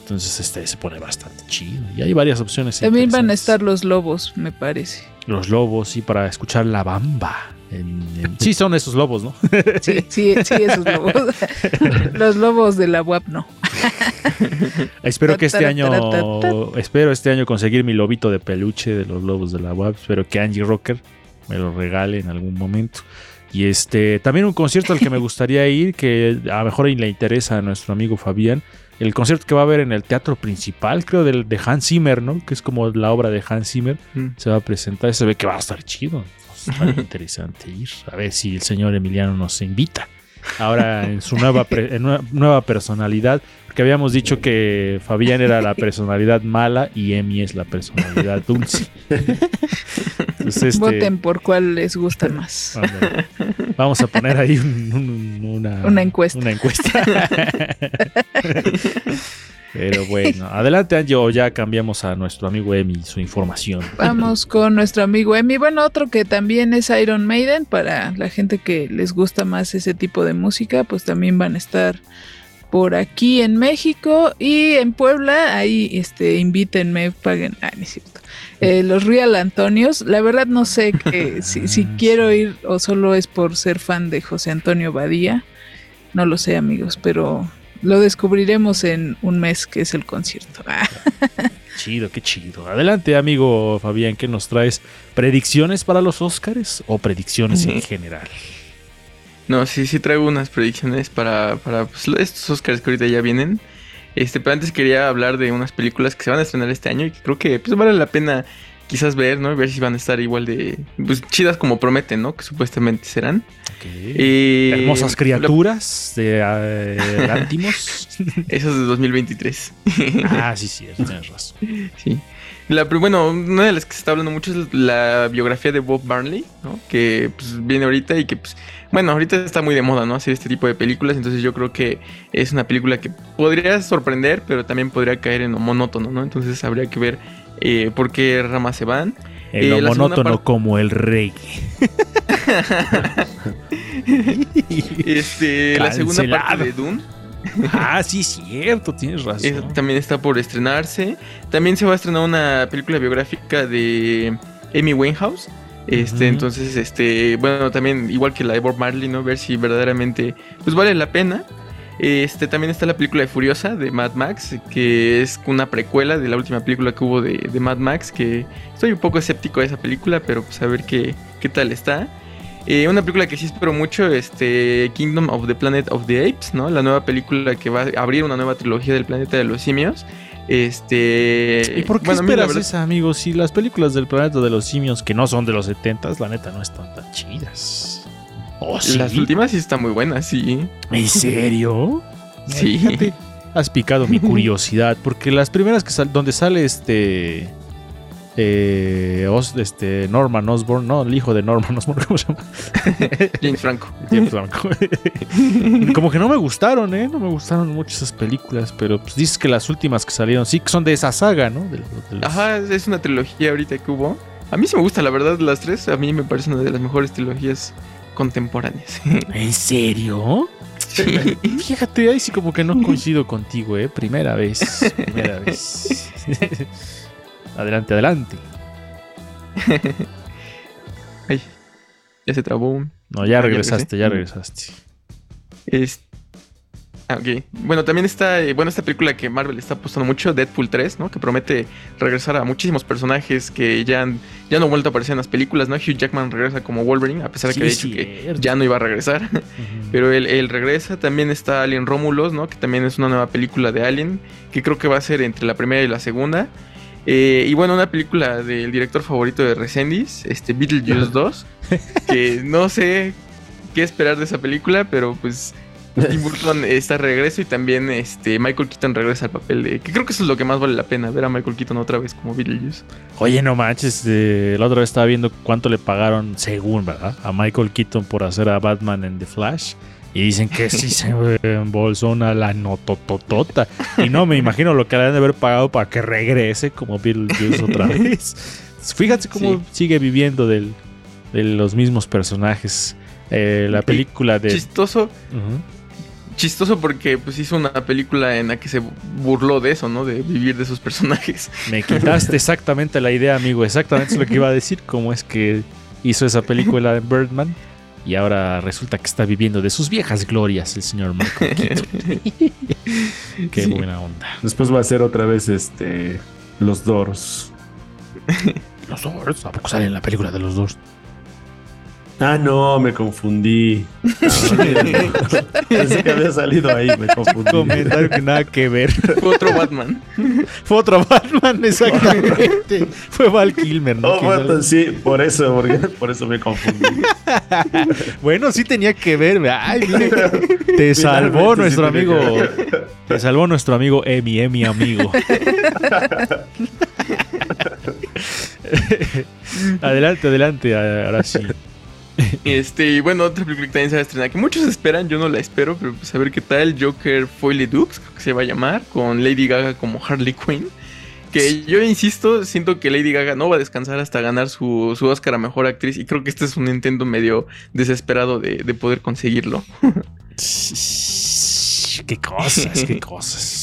Entonces este se pone bastante chido. Y hay varias opciones. También van a estar los lobos, me parece. Los lobos, sí, para escuchar la bamba. En- en- Sí, son esos lobos, ¿no? Sí, sí, sí, esos lobos. los lobos de la UAP no. espero que este año, espero este año conseguir mi lobito de peluche de los lobos de la web. Espero que Angie Rocker me lo regale en algún momento. Y este, también un concierto al que me gustaría ir, que a lo mejor le interesa a nuestro amigo Fabián. El concierto que va a haber en el teatro principal, creo, del, de Hans Zimmer, ¿no? Que es como la obra de Hans Zimmer. Mm. Se va a presentar, se ve que va a estar chido. Está bien interesante ir. A ver si el señor Emiliano nos invita. Ahora en su nueva, pre- en una nueva personalidad. Porque habíamos dicho que Fabián era la personalidad mala y Emi es la personalidad dulce. Entonces, este, Voten por cuál les gusta más. Vamos a poner ahí un- un- una, Una encuesta. Una encuesta. Pero bueno, adelante Angie, o ya cambiamos a nuestro amigo Emi su información. Vamos con nuestro amigo Emi. Bueno, otro que también es Iron Maiden, para la gente que les gusta más ese tipo de música, pues también van a estar por aquí en México y en Puebla. Ahí este, invítenme, paguen. Ah, no es cierto. Eh, los Real Antonios, la verdad no sé que, si, si quiero ir o solo es por ser fan de José Antonio Badía. No lo sé, amigos, pero lo descubriremos en un mes que es el concierto. Ah. chido, qué chido. Adelante, amigo Fabián, ¿qué nos traes? ¿Predicciones para los Oscars o predicciones en Ujú. general? No, sí, sí traigo unas predicciones para, para pues, estos Oscars que ahorita ya vienen. Este, pero antes quería hablar de unas películas que se van a estrenar este año y que creo que pues, vale la pena quizás ver, ¿no? Ver si van a estar igual de pues, chidas como prometen, ¿no? Que supuestamente serán. Eh, Hermosas criaturas de eh, Lántimos. Esas de 2023. ah, sí, sí, tienes razón. Sí. La, bueno, una de las que se está hablando mucho es la biografía de Bob Marley, ¿no? Que pues, viene ahorita y que, pues, bueno, ahorita está muy de moda, ¿no? Hacer este tipo de películas, entonces yo creo que es una película que podría sorprender, pero también podría caer en lo monótono, ¿no? Entonces habría que ver eh, por qué ramas se van. En Eh, lo monótono como el reggae. Este, la segunda parte de Dune Ah, sí, cierto, tienes es- razón. también está por estrenarse. También se va a estrenar una película biográfica de Amy Winehouse. Este, entonces, este, bueno, también igual que la de Bob Marley, ¿no? Ver si verdaderamente, pues vale la pena. Este, también está la película de Furiosa de Mad Max, que es una precuela de la última película que hubo de, de Mad Max, que estoy un poco escéptico de esa película, pero pues a ver qué, qué tal está. Eh, una película que sí espero mucho, este, Kingdom of the Planet of the Apes, ¿no? La nueva película que va a abrir una nueva trilogía del planeta de los simios. Este. ¿Y por qué bueno, esperas verdad- esa, amigo? Si las películas del planeta de los simios, que no son de los 70 la neta no están tan chidas. ¿Oh, sí? Las últimas sí están muy buenas, sí. ¿En serio? Sí. Fíjate, has picado mi curiosidad, porque las primeras que sal donde sale este... eh, Os- este Norman Osborn, no, el hijo de Norman Osborn, ¿cómo se llama? James Franco. James Franco. Como que no me gustaron, ¿eh? No me gustaron mucho esas películas, pero pues dices que las últimas que salieron sí que son de esa saga, ¿no? De- de los- Ajá, es una trilogía ahorita que hubo. A mí sí me gusta, la verdad, las tres. A mí me parece una de las mejores trilogías contemporáneas. ¿En serio? Fíjate, ahí sí como que no coincido contigo, ¿eh? Primera vez. Primera vez. adelante, adelante. Ay, ya se trabó. No, ya Ah, regresaste, ya regresaste. Es... Ah, ok. Bueno, también está, eh, bueno, esta película que Marvel está apostando mucho, Deadpool 3, ¿no? Que promete regresar a muchísimos personajes que ya, han- ya no han vuelto a aparecer en las películas, ¿no? Hugh Jackman regresa como Wolverine, a pesar de que había dicho que ya no iba a regresar. Pero él, él regresa. También está Alien Romulus, ¿no? Que también es una nueva película de Alien. Que creo que va a ser entre la primera y la segunda. Eh, y bueno, una película del director favorito de Resendis, este Beetlejuice 2. Que no sé qué esperar de esa película, pero pues Tim Burton está de regreso y también este Michael Keaton regresa al papel de... Que creo que eso es lo que más vale la pena, ver a Michael Keaton otra vez como Beetlejuice. Oye, no manches, eh, la otra vez estaba viendo cuánto le pagaron, según, ¿verdad? A Michael Keaton por hacer a Batman en The Flash. Y dicen que sí se embolsó una la notototota. Y no me imagino lo que le han de haber pagado para que regrese como Beetlejuice otra vez. Fíjate cómo Sí. sigue viviendo del- de los mismos personajes. Eh, la película de... Chistoso, Ujú. Chistoso porque pues hizo una película en la que se burló de eso, ¿no? De vivir de esos personajes. Me quitaste exactamente la idea, amigo. Exactamente es lo que iba a decir. Cómo es que hizo esa película de Birdman. Y ahora resulta que está viviendo de sus viejas glorias el señor Keaton. Qué Sí. buena onda. Después va a ser otra vez este los Doors. Los Doors. ¿A poco sale en la película de los Doors? Ah, no, me confundí. Pensé que había salido ahí, me confundí. Comentario que nada que ver. Fue otro Batman. Fue otro Batman, exactamente. Fue Val Kilmer, ¿no? Oh, bueno, sí, por eso, porque- por eso me confundí. Bueno, sí tenía que ver. Ay, mire, te salvó Finalmente nuestro amigo. Te salvó nuestro amigo Emi, Emi amigo. adelante, adelante, ahora sí. Este, y bueno, otra película que también se va a estrenar, que muchos esperan, yo no la espero, pero pues a ver qué tal. Joker Foyle Dukes, creo que se va a llamar, con Lady Gaga como Harley Quinn. Que yo insisto, siento que Lady Gaga no va a descansar hasta ganar su, su Oscar a Mejor Actriz. Y creo que este es un intento medio desesperado de, de poder conseguirlo. Qué cosas, qué cosas.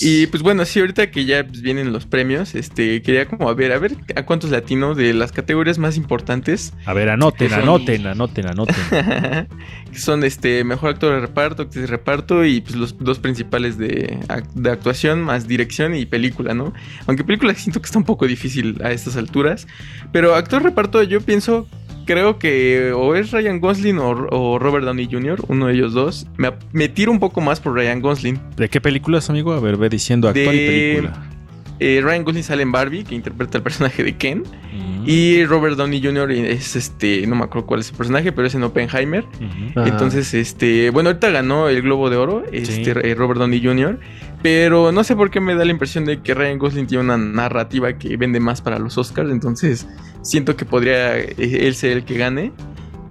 Y pues bueno, sí, ahorita que ya pues, vienen los premios, este, quería como a ver, a ver a cuántos latinos de las categorías más importantes A ver, anoten, anoten, anoten, anoten. que son este mejor actor de reparto, actriz de reparto y pues los dos principales de, de actuación más dirección y película, ¿no? Aunque película siento que está un poco difícil a estas alturas, pero actor de reparto yo pienso creo que o es Ryan Gosling o, o Robert Downey Jr., uno de ellos dos. Me, tiro un poco más por Ryan Gosling. ¿De qué películas, amigo? A ver, ve diciendo actor y película. Eh, Ryan Gosling sale en Barbie, que interpreta el personaje de Ken. Mm. Y Robert Downey Jr. es este, no me acuerdo cuál es el personaje, pero es en Oppenheimer. Entonces, este, bueno, ahorita ganó el Globo de Oro, este, eh, Robert Downey Jr., pero no sé por qué me da la impresión de que Ryan Gosling tiene una narrativa que vende más para los Oscars, entonces siento que podría eh, él ser el que gane.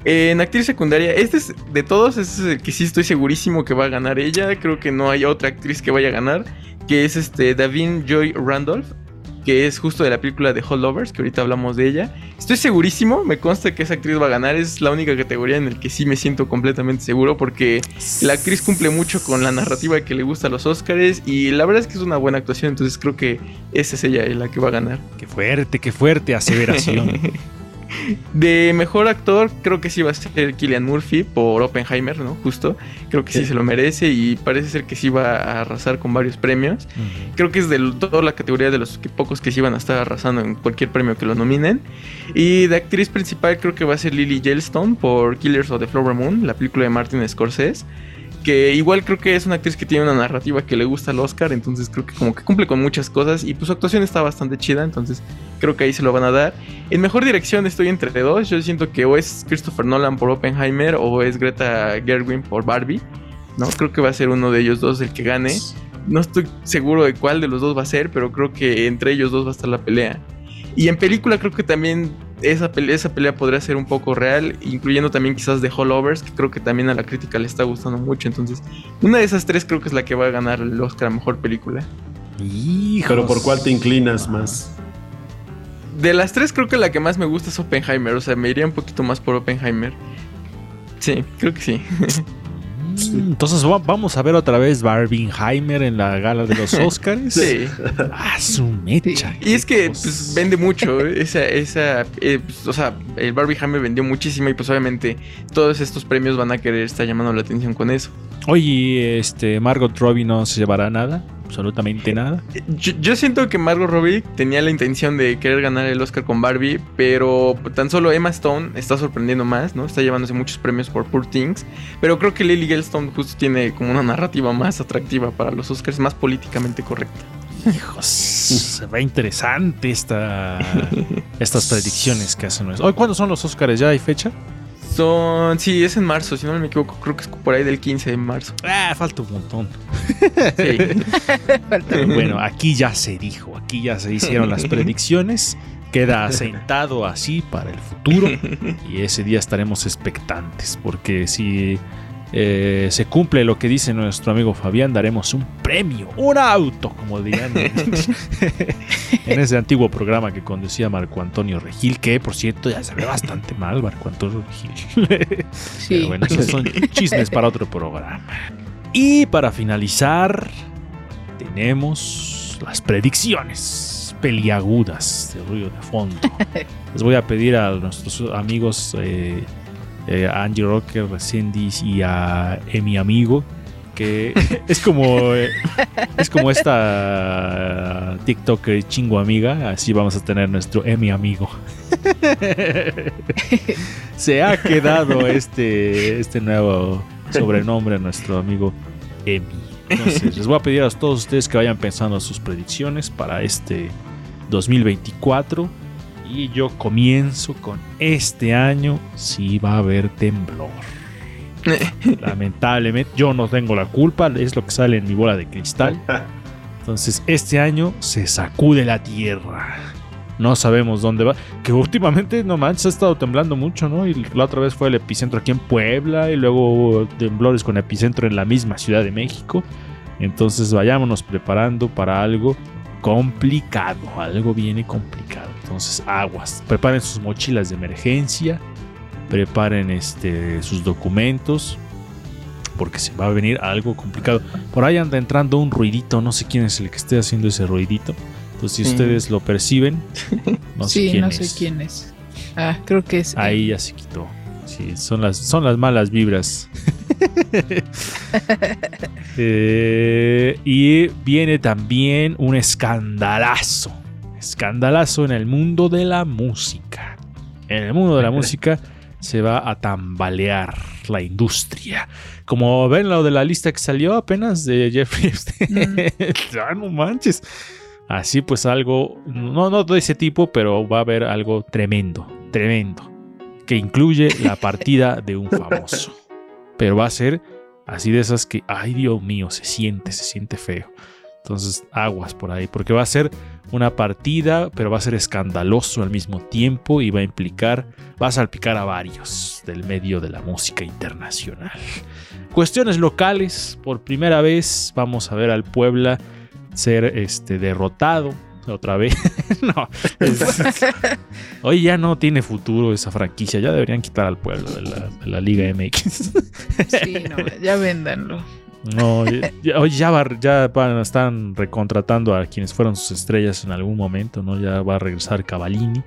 En actriz secundaria, este es de todos, este es el que sí estoy segurísimo que va a ganar ella. Creo que no hay otra actriz que vaya a ganar, que es este Davin Joy Randolph, que es justo de la película de Holdovers, que ahorita hablamos de ella. Estoy segurísimo, me consta que esa actriz va a ganar. Es la única categoría en la que sí me siento completamente seguro porque la actriz cumple mucho con la narrativa que le gusta a los Oscars y la verdad es que es una buena actuación, entonces creo que esa es ella la que va a ganar. Qué fuerte, qué fuerte aseveración. De mejor actor, creo que sí va a ser Killian Murphy por Oppenheimer, ¿no? Justo. Creo que sí, Sí. se lo merece y parece ser que sí va a arrasar con varios premios. Creo que es de toda la categoría de los que pocos que sí van a estar arrasando en cualquier premio que lo nominen. Y de actriz principal creo que va a ser Lily Yellowstone por Killers of the Flower Moon, la película de Martin Scorsese. Que igual creo que es una actriz que tiene una narrativa que le gusta al Oscar, entonces creo que como que cumple con muchas cosas y pues su actuación está bastante chida, entonces creo que ahí se lo van a dar. En mejor dirección estoy entre dos, yo siento que o es Christopher Nolan por Oppenheimer o es Greta Gerwig por Barbie, ¿no? Creo que va a ser uno de ellos dos el que gane. No estoy seguro de cuál de los dos va a ser, pero creo que entre ellos dos va a estar la pelea. Y en película creo que también esa pelea, esa pelea podría ser un poco real, incluyendo también quizás The Holdovers, que creo que también a la crítica le está gustando mucho. Entonces, una de esas tres creo que es la que va a ganar el Oscar a Mejor Película. Hijos. Pero ¿por cuál te inclinas más? De las tres creo que la que más me gusta es Oppenheimer, o sea, me iría un poquito más por Oppenheimer. Sí, creo que sí. Mm, Entonces va- vamos a ver otra vez Barbenheimer en la gala de los Oscars. Sí. Ah, su mecha. Y es que pues, vende mucho ¿eh? esa, esa eh, pues, o sea, el Barbie Hammer vendió muchísimo y pues obviamente todos estos premios van a querer estar llamando la atención con eso. Oye, este Margot Robbie no se llevará nada, absolutamente nada. Yo, yo siento que Margot Robbie tenía la intención de querer ganar el Oscar con Barbie, pero tan solo Emma Stone está sorprendiendo más, ¿no? Está llevándose muchos premios por Poor Things, pero creo que Lily Gellstone justo tiene como una narrativa más atractiva para los Oscars, más políticamente correcta. Hijos, se ve interesante esta, estas predicciones que hacen. Hoy, ¿cuándo son los Oscars? ¿Ya hay fecha? Son, sí, es en marzo, si no me equivoco, creo que es por ahí del 15 de marzo. Ah, falta un montón. Sí. Pero bueno, aquí ya se dijo, aquí ya se hicieron las predicciones. Queda asentado así para el futuro y ese día estaremos expectantes porque si eh, se cumple lo que dice nuestro amigo Fabián, daremos un premio, un auto, como dirían en, ese antiguo programa que conducía Marco Antonio Regil, que por cierto ya se ve bastante mal Marco Antonio Regil. Sí. Pero bueno, esos son chismes para otro programa. Y para finalizar, tenemos las predicciones peliagudas de ruido de fondo. Les voy a pedir a nuestros amigos eh, eh, Angie Rocker, a Cindy y a Emi Amigo que es como eh, es como esta TikToker chingo amiga, así vamos a tener nuestro Emi Amigo. Se ha quedado este, este nuevo sobrenombre a nuestro amigo Emi. Entonces, les voy a pedir a todos ustedes que vayan pensando sus predicciones para este 2024. Y yo comienzo con este año si va a haber temblor. Lamentablemente, yo no tengo la culpa, es lo que sale en mi bola de cristal. Entonces, este año se sacude la tierra. No sabemos dónde va. Que últimamente, no manches, ha estado temblando mucho, ¿no? Y la otra vez fue el epicentro aquí en Puebla. Y luego hubo temblores con epicentro en la misma Ciudad de México. Entonces, vayámonos preparando para algo complicado. Algo viene complicado. Entonces, aguas. Preparen sus mochilas de emergencia. Preparen este, sus documentos. porque se va a venir algo complicado. Por ahí anda entrando un ruidito, no sé quién es el que esté haciendo ese ruidito. Entonces, si Sí. ustedes lo perciben, no sé sí, quién no es. sé quién es. Ah, creo que es. Ahí ya se quitó. Sí, son las, son las malas vibras. Eh, y viene también un escandalazo. Escandalazo en el mundo de la música. En el mundo de la música se va a tambalear la industria. Como ven lo de la lista que salió apenas de Jeffrey Epstein. Ah, no manches. Así pues algo, no, no de ese tipo, pero va a haber algo tremendo, tremendo, que incluye la partida de un famoso. Pero va a ser así de esas que, ay Dios mío, se siente, se siente feo. Entonces, aguas por ahí, porque va a ser una partida, pero va a ser escandaloso al mismo tiempo y va a implicar, va a salpicar a varios del medio de la música internacional. Cuestiones locales, por primera vez vamos a ver al Puebla ser este, derrotado otra vez. no, es- hoy ya no tiene futuro esa franquicia, ya deberían quitar al Puebla de la, de la Liga MX. Sí, no, ya véndanlo. No, ya- ya, va, ya van- están recontratando a quienes fueron sus estrellas en algún momento, ¿no? Ya va a regresar Cavallini.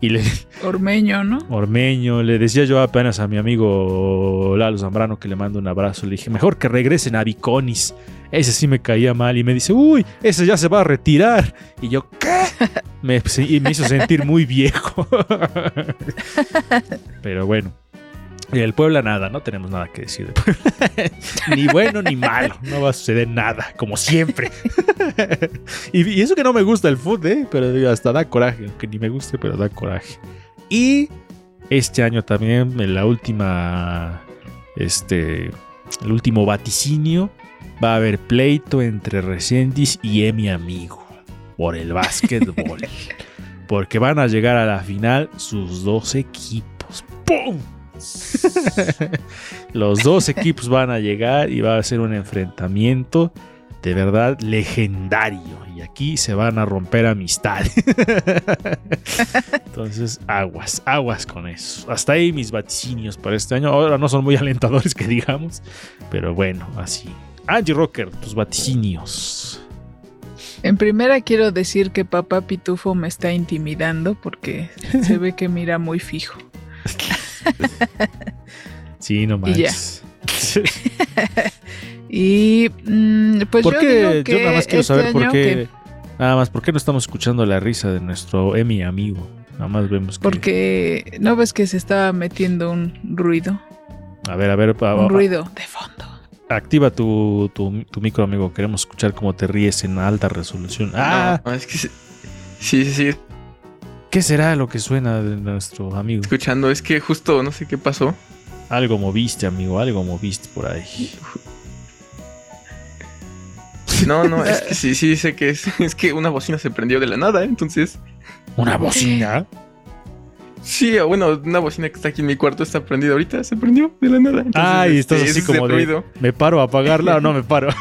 Y le, Ormeño, ¿no? Ormeño, le decía yo apenas a mi amigo Lalo Zambrano que le mando un abrazo. Le dije, mejor que regresen a Viconis. Ese sí me caía mal. Y me dice, uy, ese ya se va a retirar. Y yo, ¿qué? Me, y me hizo sentir muy viejo. Pero bueno. Y el Puebla nada, no tenemos nada que decir ni bueno ni malo, no va a suceder nada, como siempre. y, y eso que no me gusta el fútbol, ¿eh? pero hasta da coraje, aunque ni me guste, pero da coraje. Y este año también, en la última, este, el último vaticinio, va a haber pleito entre Resendiz y Emi Amigo por el básquetbol. porque van a llegar a la final sus dos equipos. ¡Pum! Los dos equipos van a llegar y va a ser un enfrentamiento de verdad legendario. Y aquí se van a romper amistades. Entonces, aguas, aguas con eso. Hasta ahí mis vaticinios para este año. Ahora no son muy alentadores que digamos. Pero bueno, así. Angie Rocker, tus vaticinios. En primera quiero decir que papá Pitufo me está intimidando porque se ve que mira muy fijo. Sí, no Y ya. manches. Y mm, pues ¿Por yo qué? digo Yo que nada más quiero este saber por año qué. que- Nada más, ¿por qué no estamos escuchando la risa de nuestro Emi amigo? Nada más vemos que. porque no ves que se estaba metiendo un ruido, A ver, a ver, a- un a- ruido de fondo. Activa tu, tu, tu micro, amigo. Queremos escuchar cómo te ríes en alta resolución. Ah, No, es que sí, sí, sí, ¿qué será lo que suena de nuestro amigo? escuchando. Es que justo no sé qué pasó. Algo moviste, amigo, algo moviste por ahí. No, no, es que sí, sí, sé que es. Es que una bocina se prendió de la nada, ¿eh? entonces. ¿Una bocina? Sí, bueno, una bocina que está aquí en mi cuarto está prendida ahorita, se prendió de la nada. Entonces, Ay, este, estás así como de. ruido. ¿Me paro a apagarla o no me paro?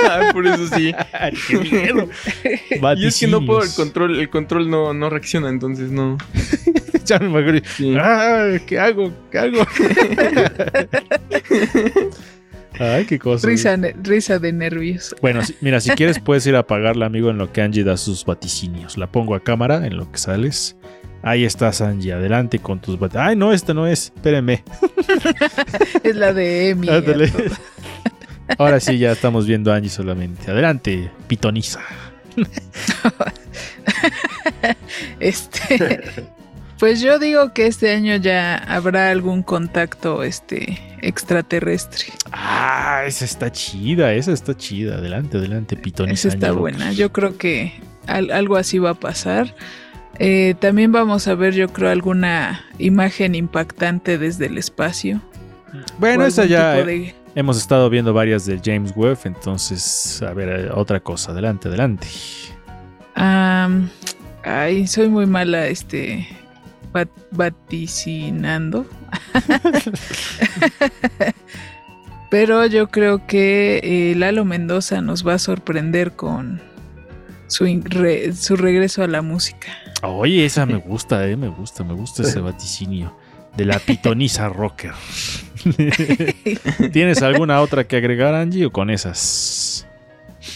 Ah, Por eso sí. Ay, ¡Qué miedo! Y es que no puedo, el control, el control no, no reacciona, entonces no. ya me imagino. Sí. Ah, ¿Qué hago? ¿Qué hago? Ay, qué cosa. Risa, risa de nervios. Bueno, si- mira, si quieres puedes ir a apagarla, amigo, en lo que Angie da sus vaticinios. La pongo a cámara en lo que sales. Ahí estás, Angie. Adelante con tus vaticinios. Ay, no, esta no es. Espérenme. Es la de Emi. Ahora sí, ya estamos viendo a Angie solamente. Adelante, pitoniza. Este, pues yo digo que este año ya habrá algún contacto este extraterrestre. Ah, esa está chida, esa está chida. Adelante, adelante, pitoniza. Esa está buena. Yo creo que al- algo así va a pasar. Eh, también vamos a ver, yo creo, alguna imagen impactante desde el espacio. Bueno, esa ya. de- Hemos estado viendo varias de James Webb, entonces, a ver, eh, otra cosa. Adelante, adelante. Ay, soy muy mala, este, bat- vaticinando. Pero yo creo que eh, Lalo Mendoza nos va a sorprender con su, re- su regreso a la música. Oye, esa me gusta, eh, me gusta, me gusta ese vaticinio. de la pitoniza rocker. ¿Tienes alguna otra que agregar, Angie, o con esas?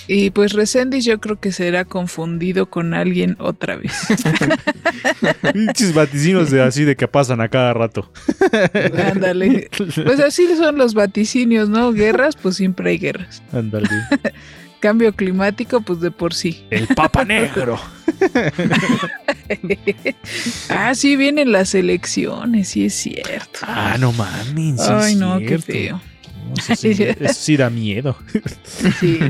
Y pues Resendis yo creo que será confundido con alguien otra vez. Pinches vaticinos de así de que pasan a cada rato. Ándale. Pues así son los vaticinios, ¿no? Guerras, pues siempre hay guerras. Ándale. Cambio climático, pues de por sí. El Papa Negro. ah, sí, vienen las elecciones, sí es cierto. Ah, no mames. sí Ay, no, qué feo. No, Eso sí, eso sí da miedo. Sí.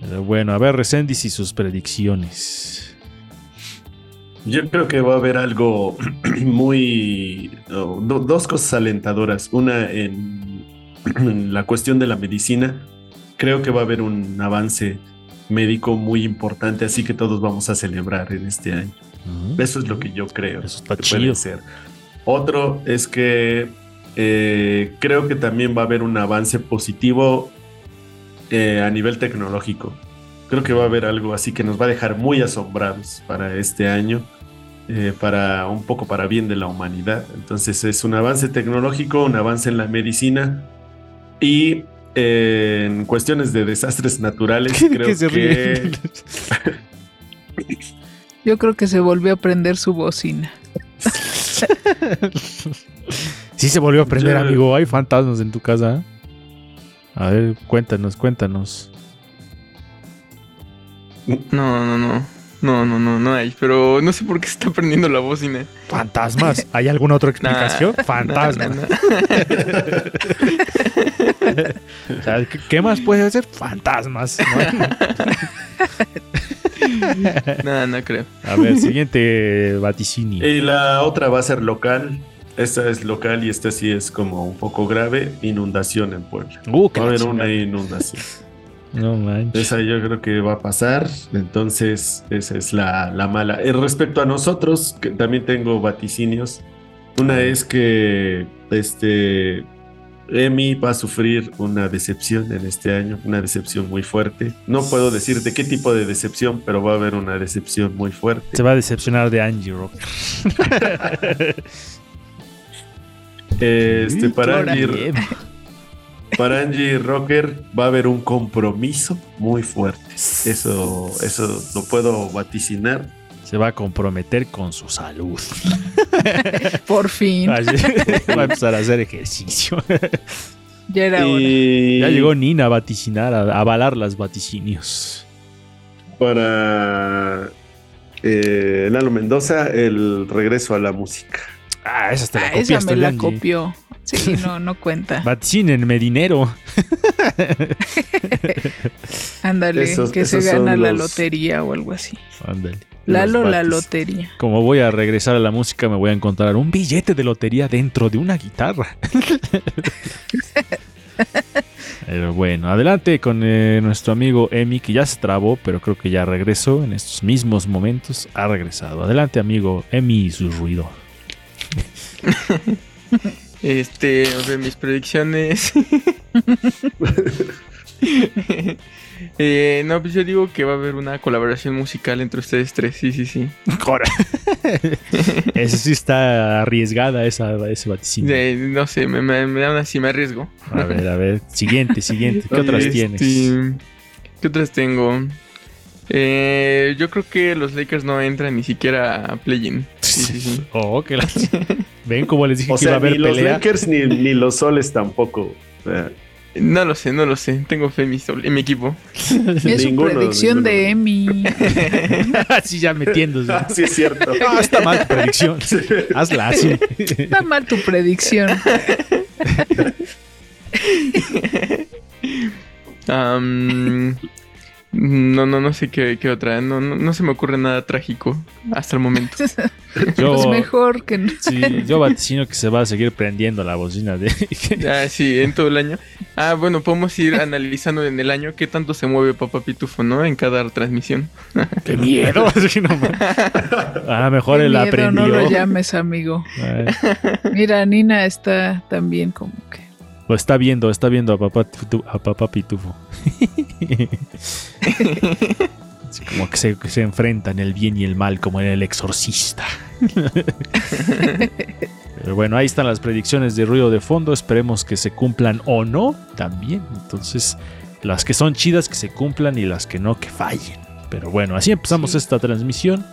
Pero bueno, a ver, Resendis y sus predicciones. Yo creo que va a haber algo muy... oh, do- dos cosas alentadoras. Una en, en la cuestión de la medicina. Creo que va a haber un avance médico muy importante, así que todos vamos a celebrar en este año. Ujú. Eso es lo que yo creo. Eso está que chido. ser. Otro es que eh, creo que también va a haber un avance positivo eh, a nivel tecnológico. Creo que va a haber algo así que nos va a dejar muy asombrados para este año, eh, para un poco para bien de la humanidad. Entonces es un avance tecnológico, un avance en la medicina y en cuestiones de desastres naturales creo que se ríe. Yo creo que se volvió a prender su bocina. Sí se volvió a prender, Yo- amigo. Hay fantasmas en tu casa. A ver, cuéntanos, cuéntanos. No, no, no. No, no, no, no hay. Pero no sé por qué se está prendiendo la bocina. ¿Fantasmas? ¿Hay alguna otra explicación? Nah, Fantasmas. nah, nah, O sea, ¿qué, más puede hacer? Fantasmas. ¿no? no creo. A ver, siguiente vaticinio. Y la otra va a ser local. Esta es local y esta sí es como un poco grave. Inundación en Puebla. Uh, Va a haber una inundación. No manches. Esa yo creo que va a pasar. Entonces, esa es la, la mala. Eh, respecto a nosotros, que también tengo vaticinios. Una es que este Emi va a sufrir una decepción en este año, una decepción muy fuerte. No puedo decir de qué tipo de decepción, pero va a haber una decepción muy fuerte. Se va a decepcionar de Angie Rock. Este, para Angie, para Angie Rocker va a haber un compromiso muy fuerte. Eso, eso lo puedo vaticinar. Se va a comprometer con su salud. Por fin. Así- va a empezar a hacer ejercicio. Ya era hora. Y Ya llegó Nina a vaticinar, a avalar las vaticinios. para eh, Lalo Mendoza el regreso a la música. Ah, esa te la Ah, esa copiaste, me la copió. Sí, no, no cuenta. Vaticínenme dinero. Ándale, Esos- que se gana la los- lotería o algo así. Ándale. Lalo, la lotería. Como voy a regresar a la música, me voy a encontrar un billete de lotería dentro de una guitarra. Pero bueno, adelante con eh, nuestro amigo Emi, que ya se trabó, pero creo que ya regresó en estos mismos momentos. Ha regresado. Adelante, amigo Emi y su ruido. Este, ver, mis predicciones. Eh, no, pues yo digo que va a haber una colaboración musical entre ustedes tres. Sí, sí, sí. Eso sí está arriesgada esa, ese vaticinio. De- no sé, me, me, me dan así, me arriesgo. A ver, a ver. Siguiente, siguiente. ¿Qué otras Este, tienes? ¿Qué otras tengo? Eh, yo creo que los Lakers no entran ni siquiera a play-in. Sí, sí, sí. Oh, que la... Ven como les dije O que iba a sea, haber ni los pelea. Lakers ni, ni los Soles tampoco. Sea, No lo sé, no lo sé. Tengo fe en mi, sol- en mi equipo. Es su predicción ninguno. de Emi. Así ya metiéndose. ah, sí es cierto. Ah, está mal tu predicción. Hazla así. Está mal tu predicción. Am, no, no, no sé qué, qué otra. No, no, no se me ocurre nada trágico hasta el momento. Yo, Pues mejor que no. sí, yo vaticino que se va a seguir prendiendo la bocina de. Ah, sí, en todo el año. Ah, bueno, podemos ir analizando en el año qué tanto se mueve Papá Pitufo, ¿no? En cada transmisión. ¡Qué miedo! Así nomás. A lo mejor Qué él miedo, aprendió. no lo llames, amigo. Mira, Nina está también como que. Lo está viendo, está viendo a papá, Pitu- a papá Pitufo. Así como que se, que se enfrentan el bien y el mal, como en el exorcista. Pero bueno, ahí están las predicciones de ruido de fondo. Esperemos que se cumplan o no también. Entonces, las que son chidas que se cumplan y las que no que fallen. Pero bueno, así empezamos Sí. esta transmisión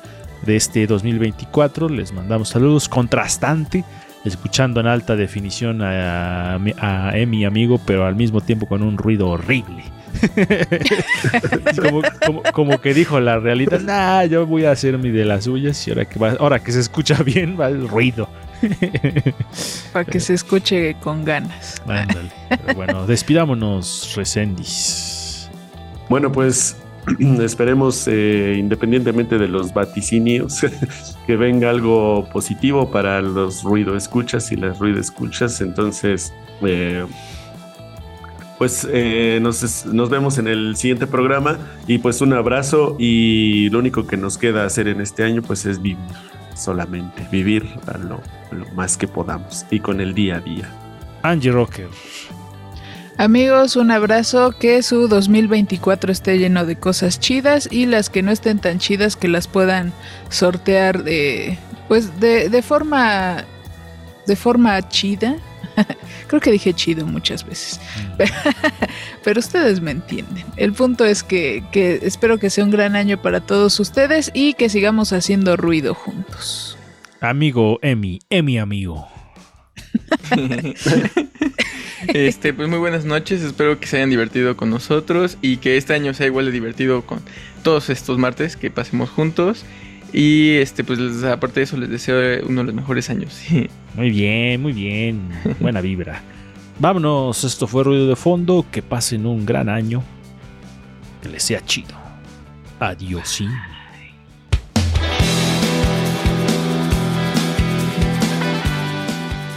de este 2024. Les mandamos saludos contrastante, escuchando en alta definición a, mi- a amigo, pero al mismo tiempo con un ruido horrible. como, como- como que dijo la realidad, nah, yo voy a hacer mi de las suyas y ahora que, va- ahora que se escucha bien va el ruido. Para que se escuche con ganas. Ándale. Pero bueno, despidámonos, Resendis. Bueno, pues esperemos, eh, independientemente de los vaticinios, que venga algo positivo para los ruido escuchas y las ruido escuchas. Entonces, eh, pues eh, nos, nos vemos en el siguiente programa y pues un abrazo y lo único que nos queda hacer en este año pues es vivir solamente, vivir lo, lo más que podamos y con el día a día. Angie Rocker. Amigos, un abrazo, que su 2024 esté lleno de cosas chidas y las que no estén tan chidas que las puedan sortear de pues de, de forma de forma chida. Creo que dije chido muchas veces. Pero, pero ustedes me entienden. El punto es que, que espero que sea un gran año para todos ustedes y que sigamos haciendo ruido juntos. Amigo Emi, Emi amigo. Este, pues muy buenas noches, espero que se hayan divertido con nosotros y que este año sea igual de divertido con todos estos martes que pasemos juntos. Y este, pues aparte de eso, les deseo uno de los mejores años. Muy bien, muy bien. Buena vibra. Vámonos, esto fue Ruido de Fondo. Que pasen un gran año. Que les sea chido. Adiós.